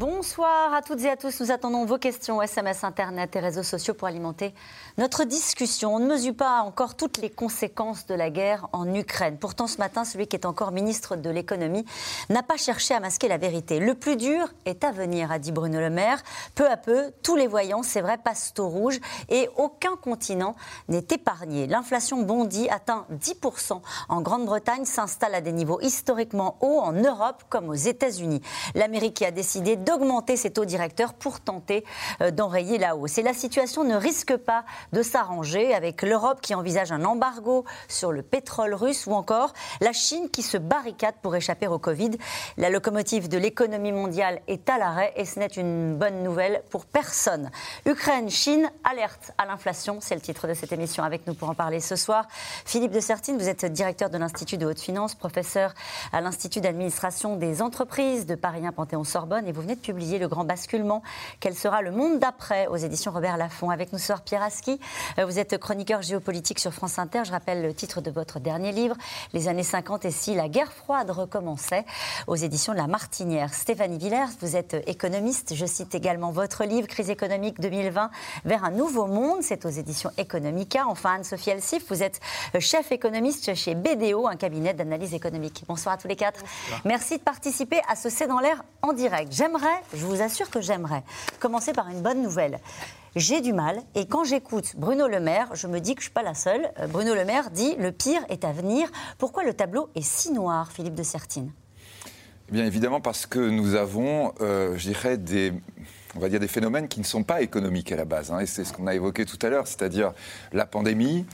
Bonsoir à toutes et à tous. Nous attendons vos questions, SMS, Internet et réseaux sociaux pour alimenter notre discussion. On ne mesure pas encore toutes les conséquences de la guerre en Ukraine. Pourtant, ce matin, celui qui est encore ministre de l'économie n'a pas cherché à masquer la vérité. Le plus dur est à venir, a dit Bruno Le Maire. Peu à peu, tous les voyants, c'est vrai, passent au rouge et aucun continent n'est épargné. L'inflation bondit, atteint 10% en Grande-Bretagne, s'installe à des niveaux historiquement hauts en Europe comme aux États-Unis. L'Amérique a décidé d'augmenter ses taux directeurs pour tenter euh, d'enrayer la hausse. Et la situation ne risque pas de s'arranger avec l'Europe qui envisage un embargo sur le pétrole russe ou encore la Chine qui se barricade pour échapper au Covid. La locomotive de l'économie mondiale est à l'arrêt et ce n'est une bonne nouvelle pour personne. Ukraine, Chine, alerte à l'inflation, c'est le titre de cette émission. Avec nous pour en parler ce soir, Philippe de Sertine, vous êtes directeur de l'Institut de haute finance, professeur à l'Institut d'administration des entreprises de Paris 1 Panthéon-Sorbonne et vous venez de publier Le Grand Basculement. Quel sera le monde d'après aux éditions Robert Laffont Avec nous ce soir, Pierre Aski. Euh, vous êtes chroniqueur géopolitique sur France Inter. Je rappelle le titre de votre dernier livre, Les années 50 et si la guerre froide recommençait, aux éditions de La Martinière. Stéphanie Villers, vous êtes économiste. Je cite également votre livre, Crise économique 2020 vers un nouveau monde. C'est aux éditions Economica. Enfin, Anne-Sophie Elsif, vous êtes chef économiste chez BDO, un cabinet d'analyse économique. Bonsoir à tous les quatre. Merci de participer à ce C'est dans l'air en direct. J'aimerais je vous assure que j'aimerais, commencer par une bonne nouvelle. J'ai du mal, et quand j'écoute Bruno Le Maire, je me dis que je ne suis pas la seule. Euh, Bruno Le Maire dit le pire est à venir. Pourquoi le tableau est si noir, Philippe de Sertine? Eh Bien évidemment parce que nous avons, euh, je dirais, des, on va dire des phénomènes qui ne sont pas économiques à la base. Hein, et c'est ce qu'on a évoqué tout à l'heure, c'est-à-dire la pandémie,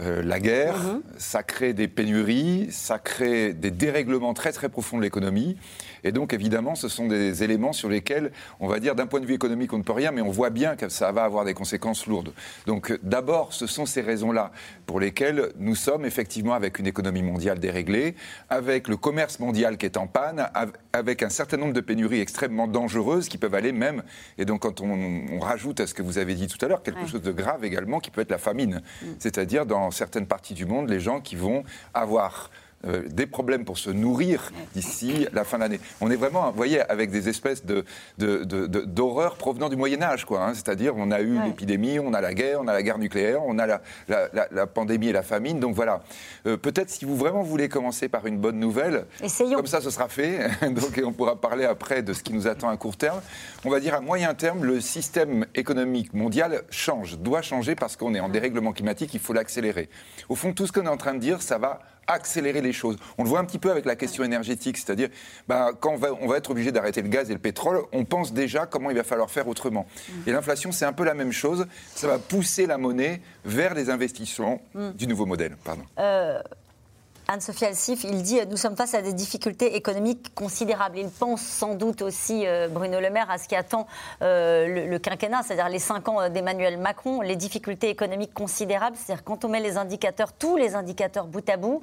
euh, la guerre, ça crée des pénuries, ça crée des dérèglements très très profonds de l'économie. Et donc, évidemment, ce sont des éléments sur lesquels, on va dire, d'un point de vue économique, on ne peut rien, mais on voit bien que ça va avoir des conséquences lourdes. Donc, d'abord, ce sont ces raisons-là pour lesquelles nous sommes effectivement avec une économie mondiale déréglée, avec le commerce mondial qui est en panne, avec un certain nombre de pénuries extrêmement dangereuses qui peuvent aller même, et donc quand on, rajoute à ce que vous avez dit tout à l'heure, quelque chose de grave également qui peut être la famine. Mm. C'est-à-dire, dans certaines parties du monde, les gens qui vont avoir euh, des problèmes pour se nourrir d'ici la fin de l'année. On est vraiment, vous voyez, avec des espèces de, d'horreurs provenant du Moyen Âge, quoi. Hein. C'est-à-dire, on a eu l'épidémie, on a la guerre, on a la guerre nucléaire, on a la, la, pandémie et la famine. Donc voilà. Euh, peut-être si vous vraiment voulez commencer par une bonne nouvelle, comme ça, ce sera fait. Donc on pourra parler après de ce qui nous attend à court terme. On va dire à moyen terme, le système économique mondial change, doit changer parce qu'on est en dérèglement climatique. Il faut l'accélérer. Au fond, tout ce qu'on est en train de dire, ça va accélérer les choses. On le voit un petit peu avec la question énergétique, c'est-à-dire bah, quand on va, on va être obligé d'arrêter le gaz et le pétrole, on pense déjà comment il va falloir faire autrement. Mm. Et l'inflation, c'est un peu la même chose. Ça va pousser la monnaie vers les investissements mm. du nouveau modèle. Pardon. Euh, Anne-Sophie Alsif, il dit nous sommes face à des difficultés économiques considérables. Il pense sans doute aussi, euh, Bruno Le Maire, à ce qui attend euh, le, quinquennat, c'est-à-dire les cinq ans d'Emmanuel Macron, les difficultés économiques considérables. C'est-à-dire quand on met les indicateurs, tous les indicateurs bout à bout,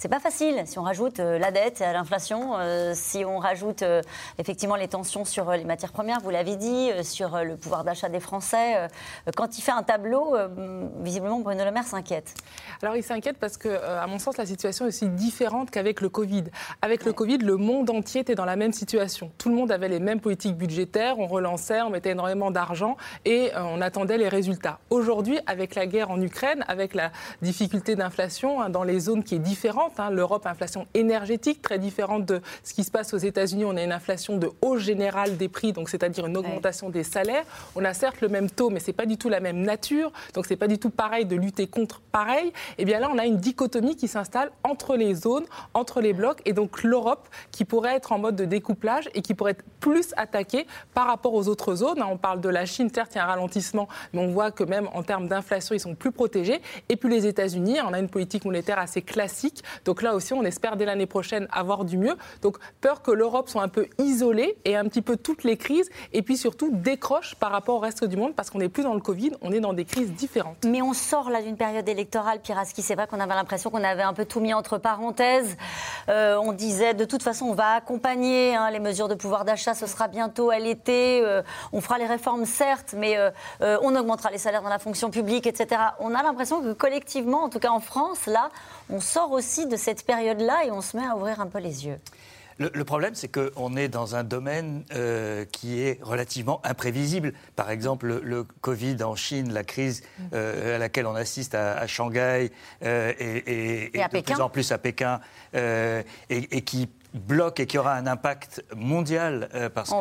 c'est pas facile. Si on rajoute euh, la dette, l'inflation, euh, si on rajoute euh, effectivement les tensions sur les matières premières, vous l'avez dit, sur le pouvoir d'achat des Français, quand il fait un tableau, visiblement Bruno Le Maire s'inquiète. Alors il s'inquiète parce que, à mon sens, la situation est aussi différente qu'avec le Covid. Avec le Covid, le monde entier était dans la même situation. Tout le monde avait les mêmes politiques budgétaires, on relançait, on mettait énormément d'argent et on attendait les résultats. Aujourd'hui, avec la guerre en Ukraine, avec la difficulté d'inflation hein, dans les zones qui est différente, Hein. L'Europe, inflation énergétique, très différente de ce qui se passe aux États-Unis. On a une inflation de hausse générale des prix, donc c'est-à-dire une augmentation des salaires. On a certes le même taux, mais c'est pas du tout la même nature. Donc c'est pas du tout pareil de lutter contre pareil. Et eh bien là, on a une dichotomie qui s'installe entre les zones, entre les blocs, et donc l'Europe qui pourrait être en mode de découplage et qui pourrait être plus attaquée par rapport aux autres zones. Hein. On parle de la Chine, certes, il y a un ralentissement, mais on voit que même en termes d'inflation, ils sont plus protégés. Et puis les États-Unis, on a une politique monétaire assez classique Donc là aussi, on espère dès l'année prochaine avoir du mieux. Donc peur que l'Europe soit un peu isolée et un petit peu toutes les crises, et puis surtout décroche par rapport au reste du monde, parce qu'on n'est plus dans le Covid, on est dans des crises différentes. Mais on sort là d'une période électorale, Piraski, c'est vrai qu'on avait l'impression qu'on avait un peu tout mis entre parenthèses. Euh, on disait de toute façon, on va accompagner hein, les mesures de pouvoir d'achat, ce sera bientôt à l'été, euh, on fera les réformes certes, mais euh, on augmentera les salaires dans la fonction publique, etc. On a l'impression que collectivement, en tout cas en France, là, on sort aussi de cette période-là et on se met à ouvrir un peu les yeux. Le, problème, c'est qu'on est dans un domaine euh, qui est relativement imprévisible. Par exemple, le, Covid en Chine, la crise euh, à laquelle on assiste à, Shanghai euh, et, de plus en plus à Pékin, et, qui bloque et qui aura un impact mondial euh, parce que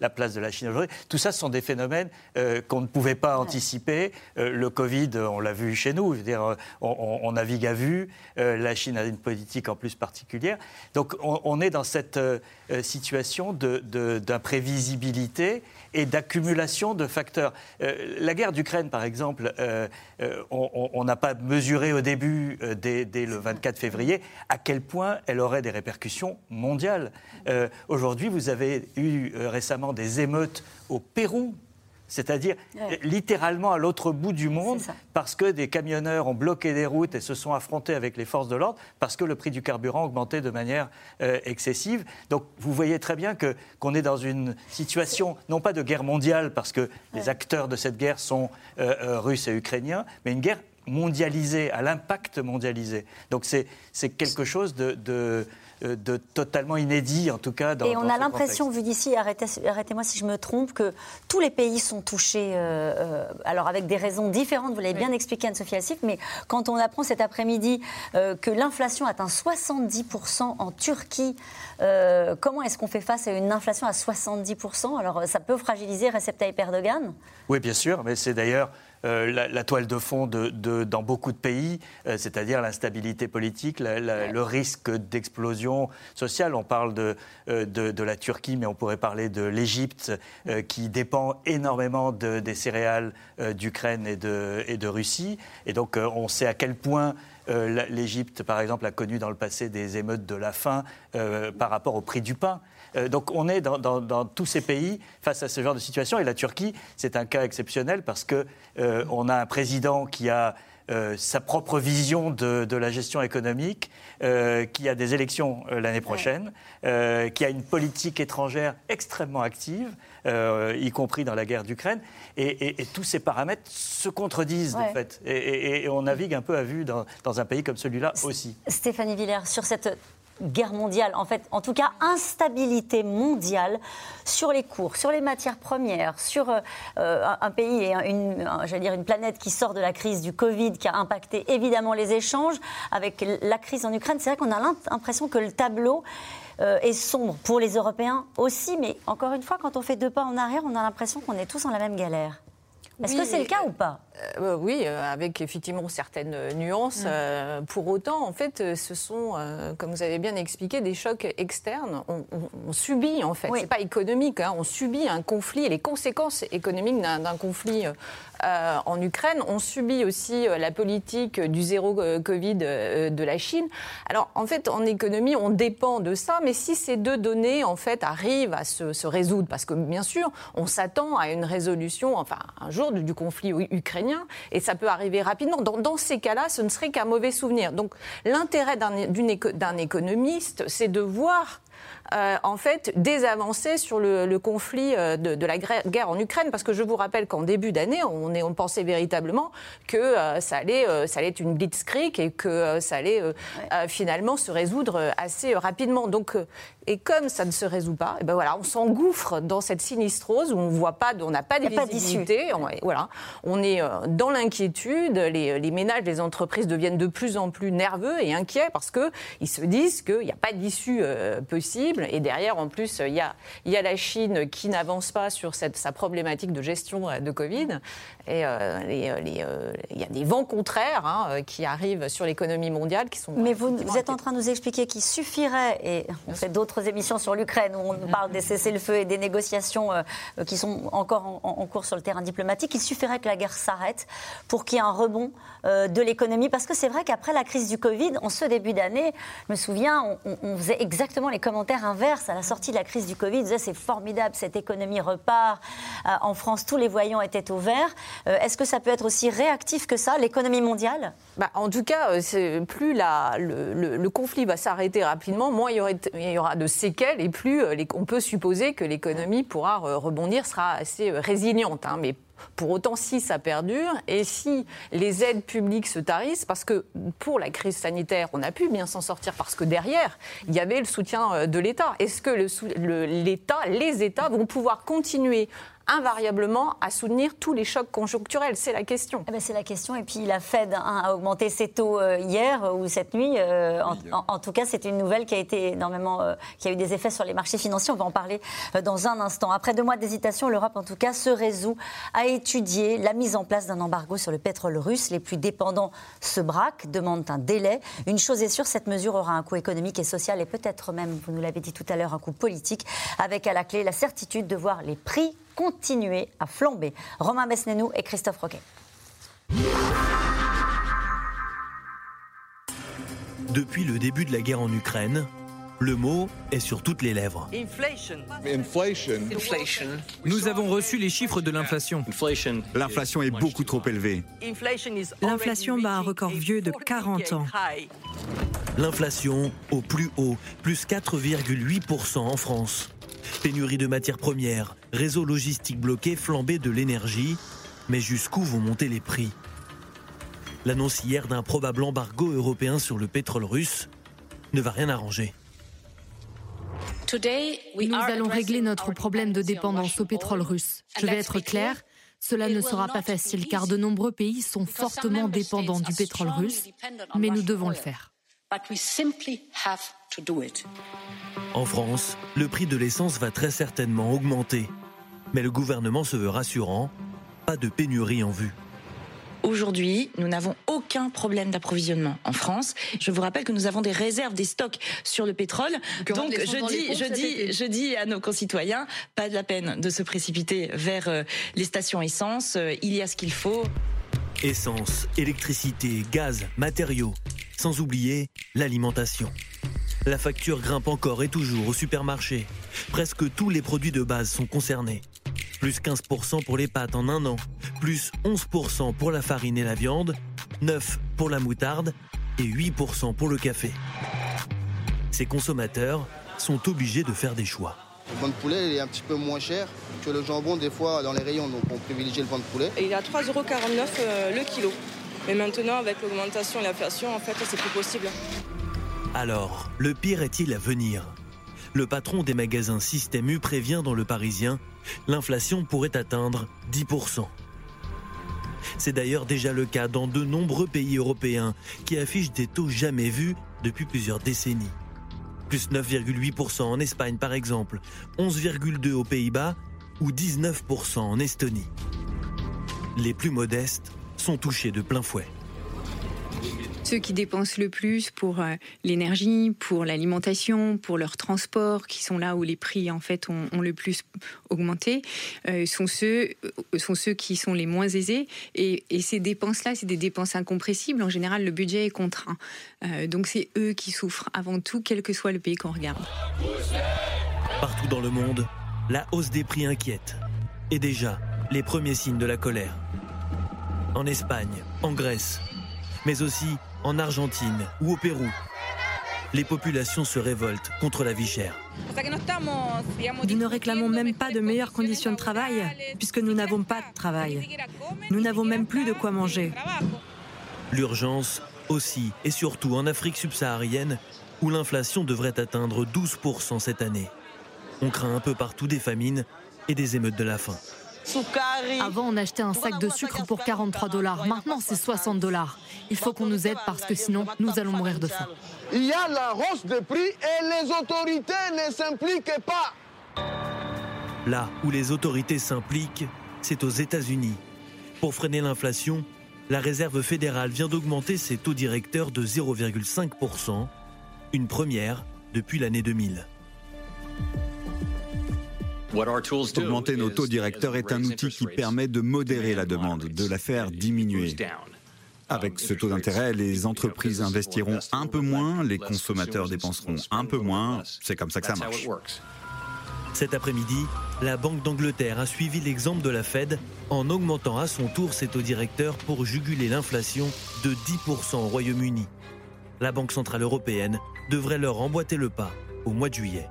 la, place de la Chine aujourd'hui. Tout ça, ce sont des phénomènes euh, qu'on ne pouvait pas anticiper. Euh, le Covid, on l'a vu chez nous. Je veux dire, on, navigue à vue. la Chine a une politique en plus particulière. Donc, on, est dans cette situation d'imprévisibilité. De, et d'accumulation de facteurs. Euh, la guerre d'Ukraine, par exemple, euh, euh, on n'a pas mesuré au début, dès, le 24 février, à quel point elle aurait des répercussions mondiales. Aujourd'hui, vous avez eu récemment des émeutes au Pérou c'est-à-dire littéralement à l'autre bout du monde, parce que des camionneurs ont bloqué des routes et se sont affrontés avec les forces de l'ordre, parce que le prix du carburant a augmenté de manière euh, excessive. Donc vous voyez très bien que, qu'on est dans une situation, non pas de guerre mondiale, parce que les acteurs de cette guerre sont euh, euh, russes et ukrainiens, mais une guerre mondialisée, à l'impact mondialisé. Donc c'est, quelque chose de de totalement inédit, en tout cas. Dans, Et on a l'impression, vu d'ici, arrêtez, moi si je me trompe, que tous les pays sont touchés, euh, euh, alors avec des raisons différentes, vous l'avez bien expliqué Anne-Sophie Alsif, mais quand on apprend cet après-midi que l'inflation atteint 70% en Turquie, comment est-ce qu'on fait face à une inflation à 70% Alors ça peut fragiliser Recep Tayyip Erdogan? Oui, bien sûr, mais c'est d'ailleurs euh, la, toile de fond de, dans beaucoup de pays, euh, c'est-à-dire l'instabilité politique, le risque d'explosion sociale. On parle euh, de, de, la Turquie, mais on pourrait parler de l'Égypte, qui dépend énormément des céréales d'Ukraine et de, et de Russie. Et donc, on sait à quel point l'Égypte, par exemple, a connu dans le passé des émeutes de la faim par rapport au prix du pain. Euh, donc on est dans, tous ces pays face à ce genre de situation. Et la Turquie, c'est un cas exceptionnel parce qu'on euh, a un président qui a euh, sa propre vision de, la gestion économique, qui a des élections l'année prochaine, qui a une politique étrangère extrêmement active, y compris dans la guerre d'Ukraine. Et, tous ces paramètres se contredisent, de fait. Et, on navigue un peu à vue dans, dans un pays comme celui-là aussi. Stéphanie Villers, sur cette guerre mondiale, en fait, en tout cas, instabilité mondiale sur les cours, sur les matières premières, sur euh, un pays et une, dire une planète qui sort de la crise du Covid, qui a impacté évidemment les échanges, avec la crise en Ukraine. C'est vrai qu'on a l'impression que le tableau euh, est sombre pour les Européens aussi, mais encore une fois, quand on fait deux pas en arrière, on a l'impression qu'on est tous dans la même galère. Est-ce que c'est le cas ou pas? Euh, Oui, euh, avec effectivement certaines nuances. Mm. Euh, pour autant, en fait, ce sont, comme vous avez bien expliqué, des chocs externes. On, subit, en fait, c'est pas économique, hein. on subit un conflit et les conséquences économiques d'un conflit en Ukraine. On subit aussi la politique du zéro Covid de la Chine. Alors, en fait, en économie, on dépend de ça, mais si ces deux données, en fait, arrivent à se, se résoudre, parce que bien sûr, on s'attend à une résolution, enfin, un jour, du, conflit ukrainien, et ça peut arriver rapidement. Dans, ces cas-là, ce ne serait qu'un mauvais souvenir. Donc l'intérêt d'un économiste, c'est de voir euh, en fait des avancées sur le, conflit euh, de, la guerre en Ukraine, parce que je vous rappelle qu'en début d'année, on, on, pensait véritablement que euh, ça, allait, ça allait être une blitzkrieg et que ça allait finalement se résoudre assez rapidement. Donc, et comme ça ne se résout pas, et ben voilà, on s'engouffre dans cette sinistrose où on voit pas, on n'a pas de visibilité. On, voilà, on est dans l'inquiétude. Les, les, ménages, les entreprises deviennent de plus en plus nerveux et inquiets parce que ils se disent qu'il n'y a pas d'issue possible possible. Et derrière, en plus, il y a, il y a la Chine qui n'avance pas sur cette, sa problématique de gestion de Covid. Et il y a des vents contraires hein, qui arrivent sur l'économie mondiale qui sont. Mais vous, vous êtes en train de nous expliquer qu'il suffirait, et on fait d'autres émissions sur l'Ukraine où on parle des cessez-le-feu et des négociations qui sont encore en, en cours sur le terrain diplomatique, il suffirait que la guerre s'arrête pour qu'il y ait un rebond euh, de l'économie. Parce que c'est vrai qu'après la crise du Covid, en ce début d'année, je me souviens, on, faisait exactement les commentaires inverses à la sortie de la crise du Covid. On disait c'est formidable, cette économie repart. Euh, en France, tous les voyants étaient au vert. Euh, est-ce que ça peut être aussi réactif que ça, l'économie mondiale? Bah, En tout cas, plus le, conflit va s'arrêter rapidement, moins il y, aura, il y, aura de séquelles et plus on peut supposer que l'économie pourra rebondir, sera assez résiliente. Hein, mais pour autant, si ça perdure et si les aides publiques se tarissent, parce que pour la crise sanitaire, on a pu bien s'en sortir parce que derrière, il y avait le soutien euh, de l'État. Est-ce que l'État, les États vont pouvoir continuer invariablement à soutenir tous les chocs conjoncturels C'est la question. Eh ben, c'est la question. Et puis la Fed a augmenté ses taux euh, hier ou cette nuit. Euh, en, tout cas, c'est une nouvelle qui a été énormément, euh, qui a eu des effets sur les marchés financiers. On va en parler dans un instant. Après deux mois d'hésitation, l'Europe, en tout cas, se résout à étudier la mise en place d'un embargo sur le pétrole russe. Les plus dépendants se braquent, demandent un délai. Une chose est sûre, cette mesure aura un coût économique et social et peut-être même, vous nous l'avez dit tout à l'heure, un coût politique, avec à la clé la certitude de voir les prix continuer à flamber. Romain Besnénou et Christophe Roquet. Depuis le début de la guerre en Ukraine, le mot est sur toutes les lèvres. Nous avons reçu les chiffres de l'inflation. L'inflation est beaucoup trop élevée. L'inflation bat un record vieux de 40 ans. L'inflation au plus haut, plus 4,8% en France. Pénurie de matières premières, réseau logistique bloqué, flambée de l'énergie. Mais jusqu'où vont monter les prix? L'annonce hier d'un probable embargo européen sur le pétrole russe ne va rien arranger. Nous allons régler notre problème de dépendance au pétrole russe. Je vais être clair, cela ne sera pas facile car de nombreux pays sont fortement dépendants du pétrole russe, mais nous devons le faire. En France, le prix de l'essence va très certainement augmenter. Mais le gouvernement se veut rassurant, pas de pénurie en vue. Aujourd'hui, nous n'avons aucun problème d'approvisionnement en France. Je vous rappelle que nous avons des réserves, des stocks sur le pétrole. Donc je dis, je dis, je dis à nos concitoyens, pas de la peine de se précipiter vers euh, les stations essence. Euh, il y a ce qu'il faut. Essence, électricité, gaz, matériaux, sans oublier l'alimentation. La facture grimpe encore et toujours au supermarché. Presque tous les produits de base sont concernés. Plus 15% pour les pâtes en un an, plus 11% pour la farine et la viande, 9% pour la moutarde et 8% pour le café. Ces consommateurs sont obligés de faire des choix. Le pain de poulet est un petit peu moins cher que le jambon des fois dans les rayons, donc on privilégie le pain de poulet. il est à 3,49€ euh, le kilo. Mais maintenant, avec l'augmentation et l'inflation, en fait, c'est plus possible. Alors, le pire est-il à venir? Le patron des magasins Système U prévient dans Le Parisien, l'inflation pourrait atteindre 10%. C'est d'ailleurs déjà le cas dans de nombreux pays européens qui affichent des taux jamais vus depuis plusieurs décennies. Plus 9,8% en Espagne par exemple, 11,2% aux Pays-Bas ou 19% en Estonie. Les plus modestes sont touchés de plein fouet ceux qui dépensent le plus pour euh, l'énergie, pour l'alimentation, pour leur transport, qui sont là où les prix en fait ont, le plus augmenté, euh, sont ceux euh, sont ceux qui sont les moins aisés. Et, ces dépenses-là, c'est des dépenses incompressibles. En général, le budget est contraint. donc c'est eux qui souffrent avant tout, quel que soit le pays qu'on regarde. Partout dans le monde, la hausse des prix inquiète. Et déjà, les premiers signes de la colère. En Espagne, en Grèce, mais aussi en Argentine ou au Pérou. Les populations se révoltent contre la vie chère. Nous ne réclamons même pas de meilleures conditions de travail, puisque nous n'avons pas de travail. Nous n'avons même plus de quoi manger. L'urgence aussi et surtout en Afrique subsaharienne, où l'inflation devrait atteindre 12% cette année. On craint un peu partout des famines et des émeutes de la faim. Avant, on achetait un sac de sucre pour 43 dollars. Maintenant, c'est 60 dollars. Il faut qu'on nous aide parce que sinon, nous allons mourir de faim. Il y a la hausse de prix et les autorités ne s'impliquent pas. Là où les autorités s'impliquent, c'est aux États-Unis. Pour freiner l'inflation, la Réserve fédérale vient d'augmenter ses taux directeurs de 0,5%, une première depuis l'année 2000. Augmenter nos taux directeurs est un outil qui permet de modérer la demande, de la faire diminuer. Avec ce taux d'intérêt, les entreprises investiront un peu moins, les consommateurs dépenseront un peu moins. C'est comme ça que ça marche. Cet après-midi, la Banque d'Angleterre a suivi l'exemple de la Fed en augmentant à son tour ses taux directeurs pour juguler l'inflation de 10% au Royaume-Uni. La Banque Centrale Européenne devrait leur emboîter le pas au mois de juillet.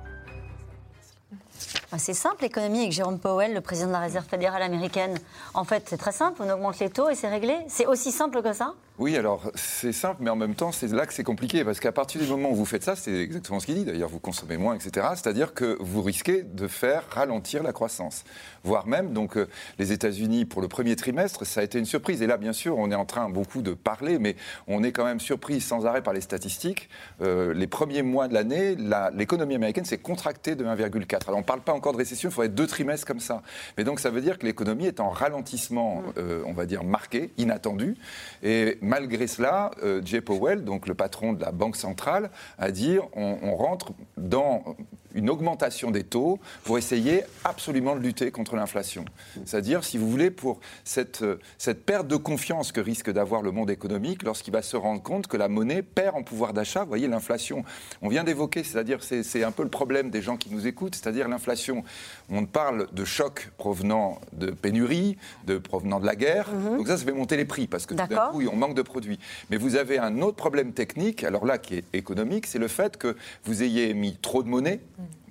C'est simple l'économie avec Jérôme Powell, le président de la Réserve fédérale américaine. En fait, c'est très simple, on augmente les taux et c'est réglé. C'est aussi simple que ça? Oui, alors c'est simple, mais en même temps, c'est là que c'est compliqué, parce qu'à partir du moment où vous faites ça, c'est exactement ce qu'il dit, d'ailleurs, vous consommez moins, etc., c'est-à-dire que vous risquez de faire ralentir la croissance. Voire même, donc, euh, les États-Unis, pour le premier trimestre, ça a été une surprise. Et là, bien sûr, on est en train beaucoup de parler, mais on est quand même surpris sans arrêt par les statistiques. Euh, les premiers mois de l'année, l'économie américaine s'est contractée de 1,4. Alors, on ne parle pas encore de récession, il faudrait deux trimestres comme ça. Mais donc, ça veut dire que l'économie est en ralentissement, euh, on va dire, marqué, inattendu. Et malgré cela, euh, Jay Powell, donc le patron de la Banque centrale, a dit on, on rentre dans une augmentation des taux pour essayer absolument de lutter contre l'inflation. C'est-à-dire, si vous voulez, pour cette, euh, cette perte de confiance que risque d'avoir le monde économique lorsqu'il va se rendre compte que la monnaie perd en pouvoir d'achat. Vous voyez, l'inflation, on vient d'évoquer, c'est-à-dire, c'est un peu le problème des gens qui nous écoutent, c'est-à-dire l'inflation. On parle de chocs provenant de pénurie, de provenant de la guerre. Mhm. Donc ça, ça fait monter les prix parce que tout d'un coup, on manque de produits. Mais vous avez un autre problème technique, alors là, qui est économique, c'est le fait que vous ayez mis trop de monnaie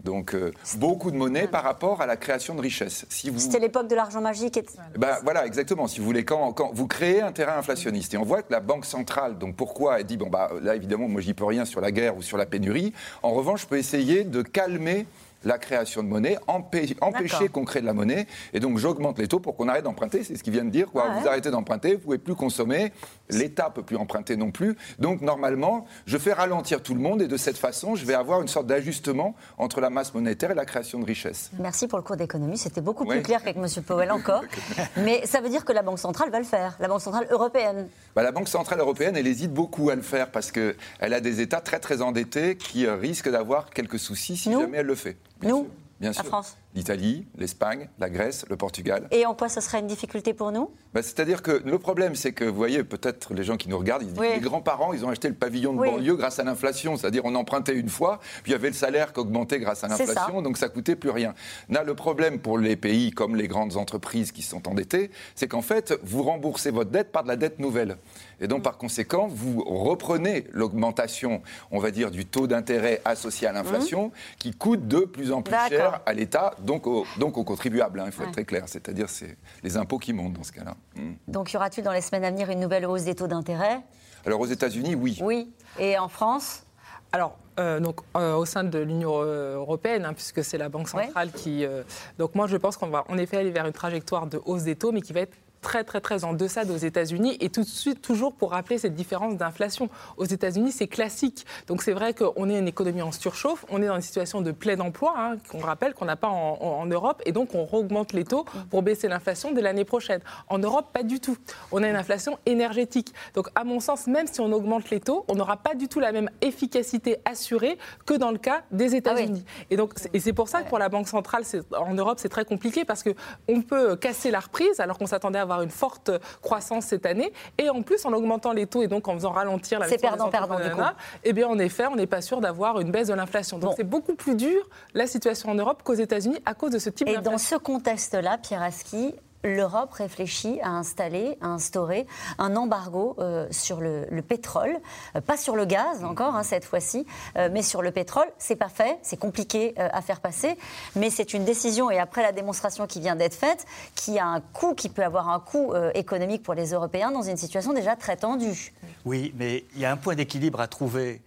donc euh, beaucoup de monnaie par rapport à la création de richesses. Si vous... C'était l'époque de l'argent magique. Et... Bah, voilà, exactement. Si vous voulez, quand, quand, vous créez un terrain inflationniste, et on voit que la Banque centrale, donc pourquoi elle dit, bon bah là évidemment, moi j'y peux rien sur la guerre ou sur la pénurie, en revanche je peux essayer de calmer la création de monnaie, empêcher qu'on crée de la monnaie. Et donc j'augmente les taux pour qu'on arrête d'emprunter. C'est ce qu'il vient de dire. Quoi. Vous arrêtez d'emprunter, vous ne pouvez plus consommer, l'État ne peut plus emprunter non plus. Donc normalement, je fais ralentir tout le monde et de cette façon, je vais avoir une sorte d'ajustement entre la masse monétaire et la création de richesse. Merci pour le cours d'économie. C'était beaucoup plus clair qu'avec M. Powell encore. Mais ça veut dire que la Banque centrale va le faire, la Banque centrale européenne. Bah, la Banque centrale européenne, elle hésite beaucoup à le faire parce qu'elle a des États très très endettés qui risquent d'avoir quelques soucis si jamais elle le fait. Nous Bien sûr. La France L'Italie, l'Espagne, la Grèce, le Portugal. Et en quoi ce serait une difficulté pour nous? Bah, C'est-à-dire que le problème, c'est que, vous voyez, peut-être les gens qui nous regardent, ils disent les grands-parents, ils ont acheté le pavillon de banlieue grâce à l'inflation. C'est-à-dire on empruntait une fois, puis il y avait le salaire qui augmentait grâce à l'inflation, donc ça coûtait plus rien. Là, le problème pour les pays comme les grandes entreprises qui sont endettées, c'est qu'en fait, vous remboursez votre dette par de la dette nouvelle. Et donc, par conséquent, vous reprenez l'augmentation, on va dire, du taux d'intérêt associé à l'inflation, mmh. qui coûte de plus en plus cher à l'État, donc, donc aux contribuables. Hein, il faut être très clair. C'est-à-dire, c'est les impôts qui montent dans ce cas-là. Mmh. Donc, y aura-t-il dans les semaines à venir une nouvelle hausse des taux d'intérêt? Alors, aux États-Unis, oui. Oui. Et en France? Alors, euh, donc, euh, au sein de l'Union européenne, hein, puisque c'est la Banque centrale qui. Euh, donc, moi, je pense qu'on va en effet aller vers une trajectoire de hausse des taux, mais qui va être très très très en deçà aux États-Unis et tout de suite toujours pour rappeler cette différence d'inflation. Aux États-Unis, c'est classique. Donc c'est vrai qu'on est une économie en surchauffe, on est dans une situation de plein emploi, hein, qu'on rappelle qu'on n'a pas en, Europe, et donc on augmente les taux pour baisser l'inflation de l'année prochaine. En Europe, pas du tout. On a une inflation énergétique. Donc à mon sens, même si on augmente les taux, on n'aura pas du tout la même efficacité assurée que dans le cas des États-Unis. Ah et donc et c'est pour ça que pour la Banque centrale en Europe, c'est très compliqué parce que on peut casser la reprise alors qu'on s'attendait à avoir une forte croissance cette année. Et en plus, en augmentant les taux et donc en faisant ralentir la C'est perdant, perdant, du coup. Eh bien, en effet, on n'est pas sûr d'avoir une baisse de l'inflation. Donc, c'est beaucoup plus dur, la situation en Europe, qu'aux États-Unis à cause de ce type d'inflation. Et dans ce contexte-là, Pierre Aski, l'Europe réfléchit à installer, à instaurer un embargo euh, sur le, pétrole, euh, pas sur le gaz encore hein, cette fois-ci, euh, mais sur le pétrole. C'est pas fait, c'est compliqué à faire passer, mais c'est une décision et après la démonstration qui vient d'être faite, qui a un coût, qui peut avoir un coût économique pour les Européens dans une situation déjà très tendue. Oui, mais il y a un point d'équilibre à trouver.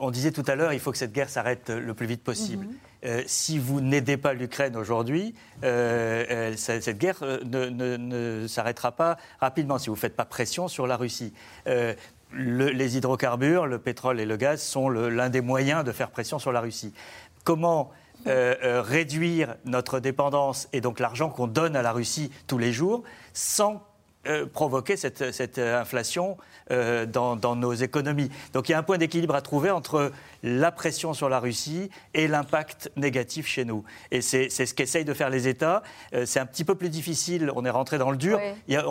On disait tout à l'heure, il faut que cette guerre s'arrête le plus vite possible. Mhm. euh, si vous n'aidez pas l'Ukraine aujourd'hui, euh, cette guerre ne, s'arrêtera pas rapidement si vous ne faites pas pression sur la Russie. les hydrocarbures, le pétrole et le gaz sont l'un des moyens de faire pression sur la Russie. Comment réduire notre dépendance et donc l'argent qu'on donne à la Russie tous les jours sans provoquer cette inflation euh, dans, nos économies. Donc il y a un point d'équilibre à trouver entre la pression sur la Russie et l'impact négatif chez nous. Et c'est ce qu'essayent de faire les États. Euh, c'est un petit peu plus difficile, on est rentré dans le dur.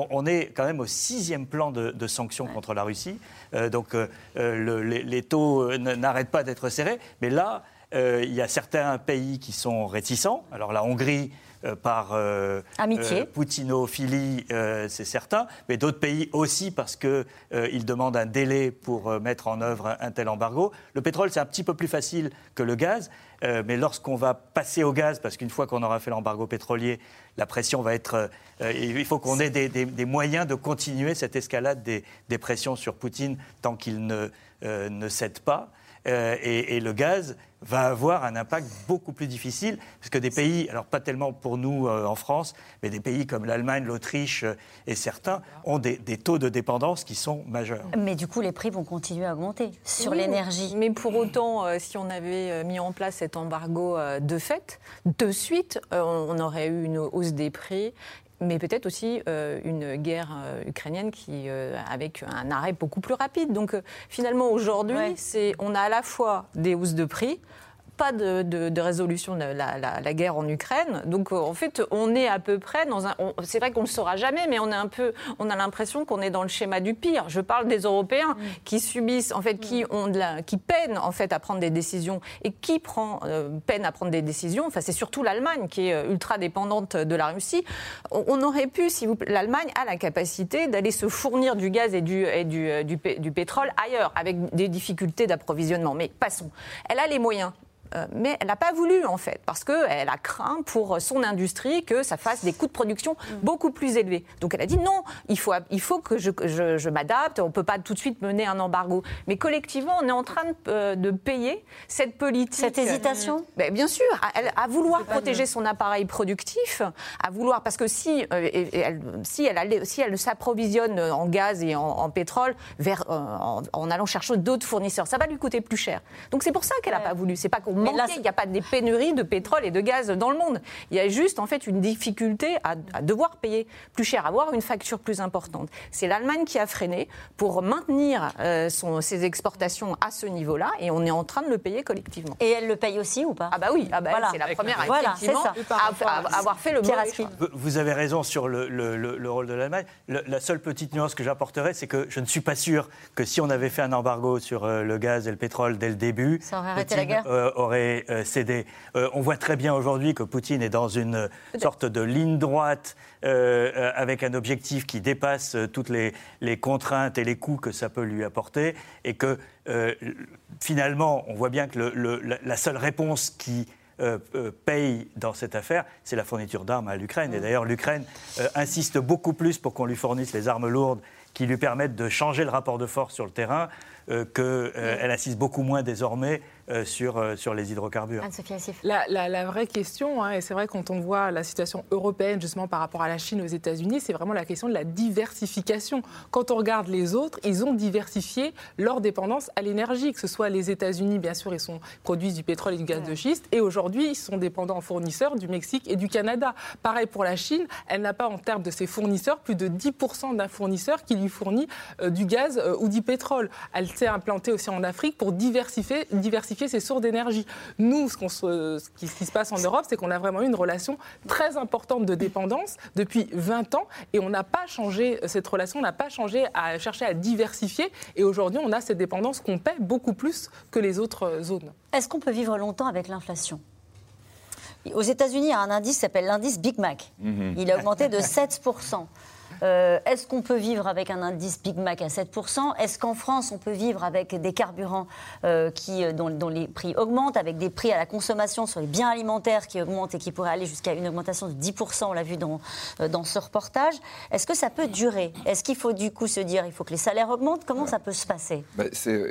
on est quand même au sixième plan de, sanctions contre la Russie. Euh, donc les, les, taux n'arrêtent pas d'être serrés. Mais là, il y a certains pays qui sont réticents. Alors la Hongrie euh, par euh, Amitié. Euh, poutinophilie, c'est certain, mais d'autres pays aussi parce qu'ils demandent un délai pour mettre en œuvre un, tel embargo. Le pétrole, c'est un petit peu plus facile que le gaz, mais lorsqu'on va passer au gaz, parce qu'une fois qu'on aura fait l'embargo pétrolier, la pression va être. il faut qu'on ait des, moyens de continuer cette escalade des, pressions sur Poutine tant qu'il ne, ne cède pas. Et, le gaz, va avoir un impact beaucoup plus difficile, parce que des pays, alors pas tellement pour nous euh, en France, mais des pays comme l'Allemagne, l'Autriche euh, et certains ont des, taux de dépendance qui sont majeurs. Mais du coup, les prix vont continuer à augmenter sur l'énergie. Mais pour autant, euh, si on avait mis en place cet embargo de fait, de suite, on aurait eu une hausse des prix mais peut-être aussi une guerre ukrainienne qui, avec un arrêt beaucoup plus rapide. Donc finalement, aujourd'hui, c'est on a à la fois des hausses de prix, pas de, résolution de la, guerre en Ukraine. Donc euh, en fait, on est à peu près dans un. C'est vrai qu'on ne le saura jamais, mais on est un peu. On a l'impression qu'on est dans le schéma du pire. Je parle des Européens mm. qui subissent, en fait, qui mm. ont de la, qui peinent en fait à prendre des décisions et qui prend euh, peine à prendre des décisions. Enfin, c'est surtout l'Allemagne qui est euh, ultra dépendante de la Russie. On, aurait pu, si vous, l'Allemagne a la capacité d'aller se fournir du gaz et du et du, du, du pétrole ailleurs avec des difficultés d'approvisionnement. Mais passons. Elle a les moyens. Euh, mais elle n'a pas voulu en fait, parce qu'elle a craint pour son industrie que ça fasse des coûts de production mm. beaucoup plus élevés. Donc elle a dit non, il faut, il faut que je, je, m'adapte, on ne peut pas tout de suite mener un embargo. Mais collectivement, on est en train de, euh, payer cette politique. Cette hésitation? Ben, Bien sûr, à, vouloir protéger son appareil productif, à vouloir, parce que si, euh, elle, si elle, si elle s'approvisionne en gaz et en, pétrole vers, en, allant chercher d'autres fournisseurs, ça va lui coûter plus cher. Donc c'est pour ça qu'elle n'a pas voulu. C'est pas qu'on il n'y a pas des pénuries de pétrole et de gaz dans le monde. Il y a juste en fait une difficulté à, devoir payer plus cher, avoir une facture plus importante. C'est l'Allemagne qui a freiné pour maintenir euh, son, ses exportations à ce niveau-là et on est en train de le payer collectivement. Et elle le paye aussi ou pas? Ah bah oui, ah bah c'est la première à, voilà, à, avoir fait le bon Vous avez raison sur le, le, rôle de l'Allemagne. La seule petite nuance que j'apporterais, c'est que je ne suis pas sûr que si on avait fait un embargo sur euh, le gaz et le pétrole dès le début, ça aurait arrêté la guerre. Euh, aurait euh, cédé. Euh, on voit très bien aujourd'hui que Poutine est dans une sorte de ligne droite euh, avec un objectif qui dépasse toutes les, contraintes et les coûts que ça peut lui apporter, et que finalement, on voit bien que la, seule réponse qui paye dans cette affaire, c'est la fourniture d'armes à l'Ukraine. Et d'ailleurs, l'Ukraine insiste beaucoup plus pour qu'on lui fournisse les armes lourdes qui lui permettent de changer le rapport de force sur le terrain, qu'elle insiste beaucoup moins désormais euh, sur, euh, sur les hydrocarbures. La, la, vraie question, hein, et c'est vrai quand on voit la situation européenne justement par rapport à la Chine aux États-Unis, c'est vraiment la question de la diversification. Quand on regarde les autres, ils ont diversifié leur dépendance à l'énergie, que ce soit les États-Unis, bien sûr, ils sont, produisent du pétrole et du gaz de schiste, et aujourd'hui, ils sont dépendants en fournisseurs du Mexique et du Canada. Pareil pour la Chine, elle n'a pas en termes de ses fournisseurs plus de 10% d'un fournisseur qui lui fournit euh, du gaz ou du pétrole. Elle s'est implantée aussi en Afrique pour diversifier, diversifier ces sources d'énergie. Nous, ce, ce, qui, se passe en Europe, c'est qu'on a vraiment eu une relation très importante de dépendance depuis 20 ans et on n'a pas changé cette relation, on n'a pas changé à chercher à diversifier et aujourd'hui, on a cette dépendance qu'on paie beaucoup plus que les autres zones. Est-ce qu'on peut vivre longtemps avec l'inflation? Aux États-Unis, il y a un indice qui s'appelle l'indice Big Mac. Mhm. Il a augmenté de 7%. Euh, est-ce qu'on peut vivre avec un indice Big Mac à 7% Est-ce qu'en France, on peut vivre avec des carburants euh, qui, euh, dont, les prix augmentent, avec des prix à la consommation sur les biens alimentaires qui augmentent et qui pourraient aller jusqu'à une augmentation de 10%, on l'a vu dans, dans ce reportage. Est-ce que ça peut durer? Est-ce qu'il faut du coup se dire il faut que les salaires augmentent? Comment ça peut se passer? Bah,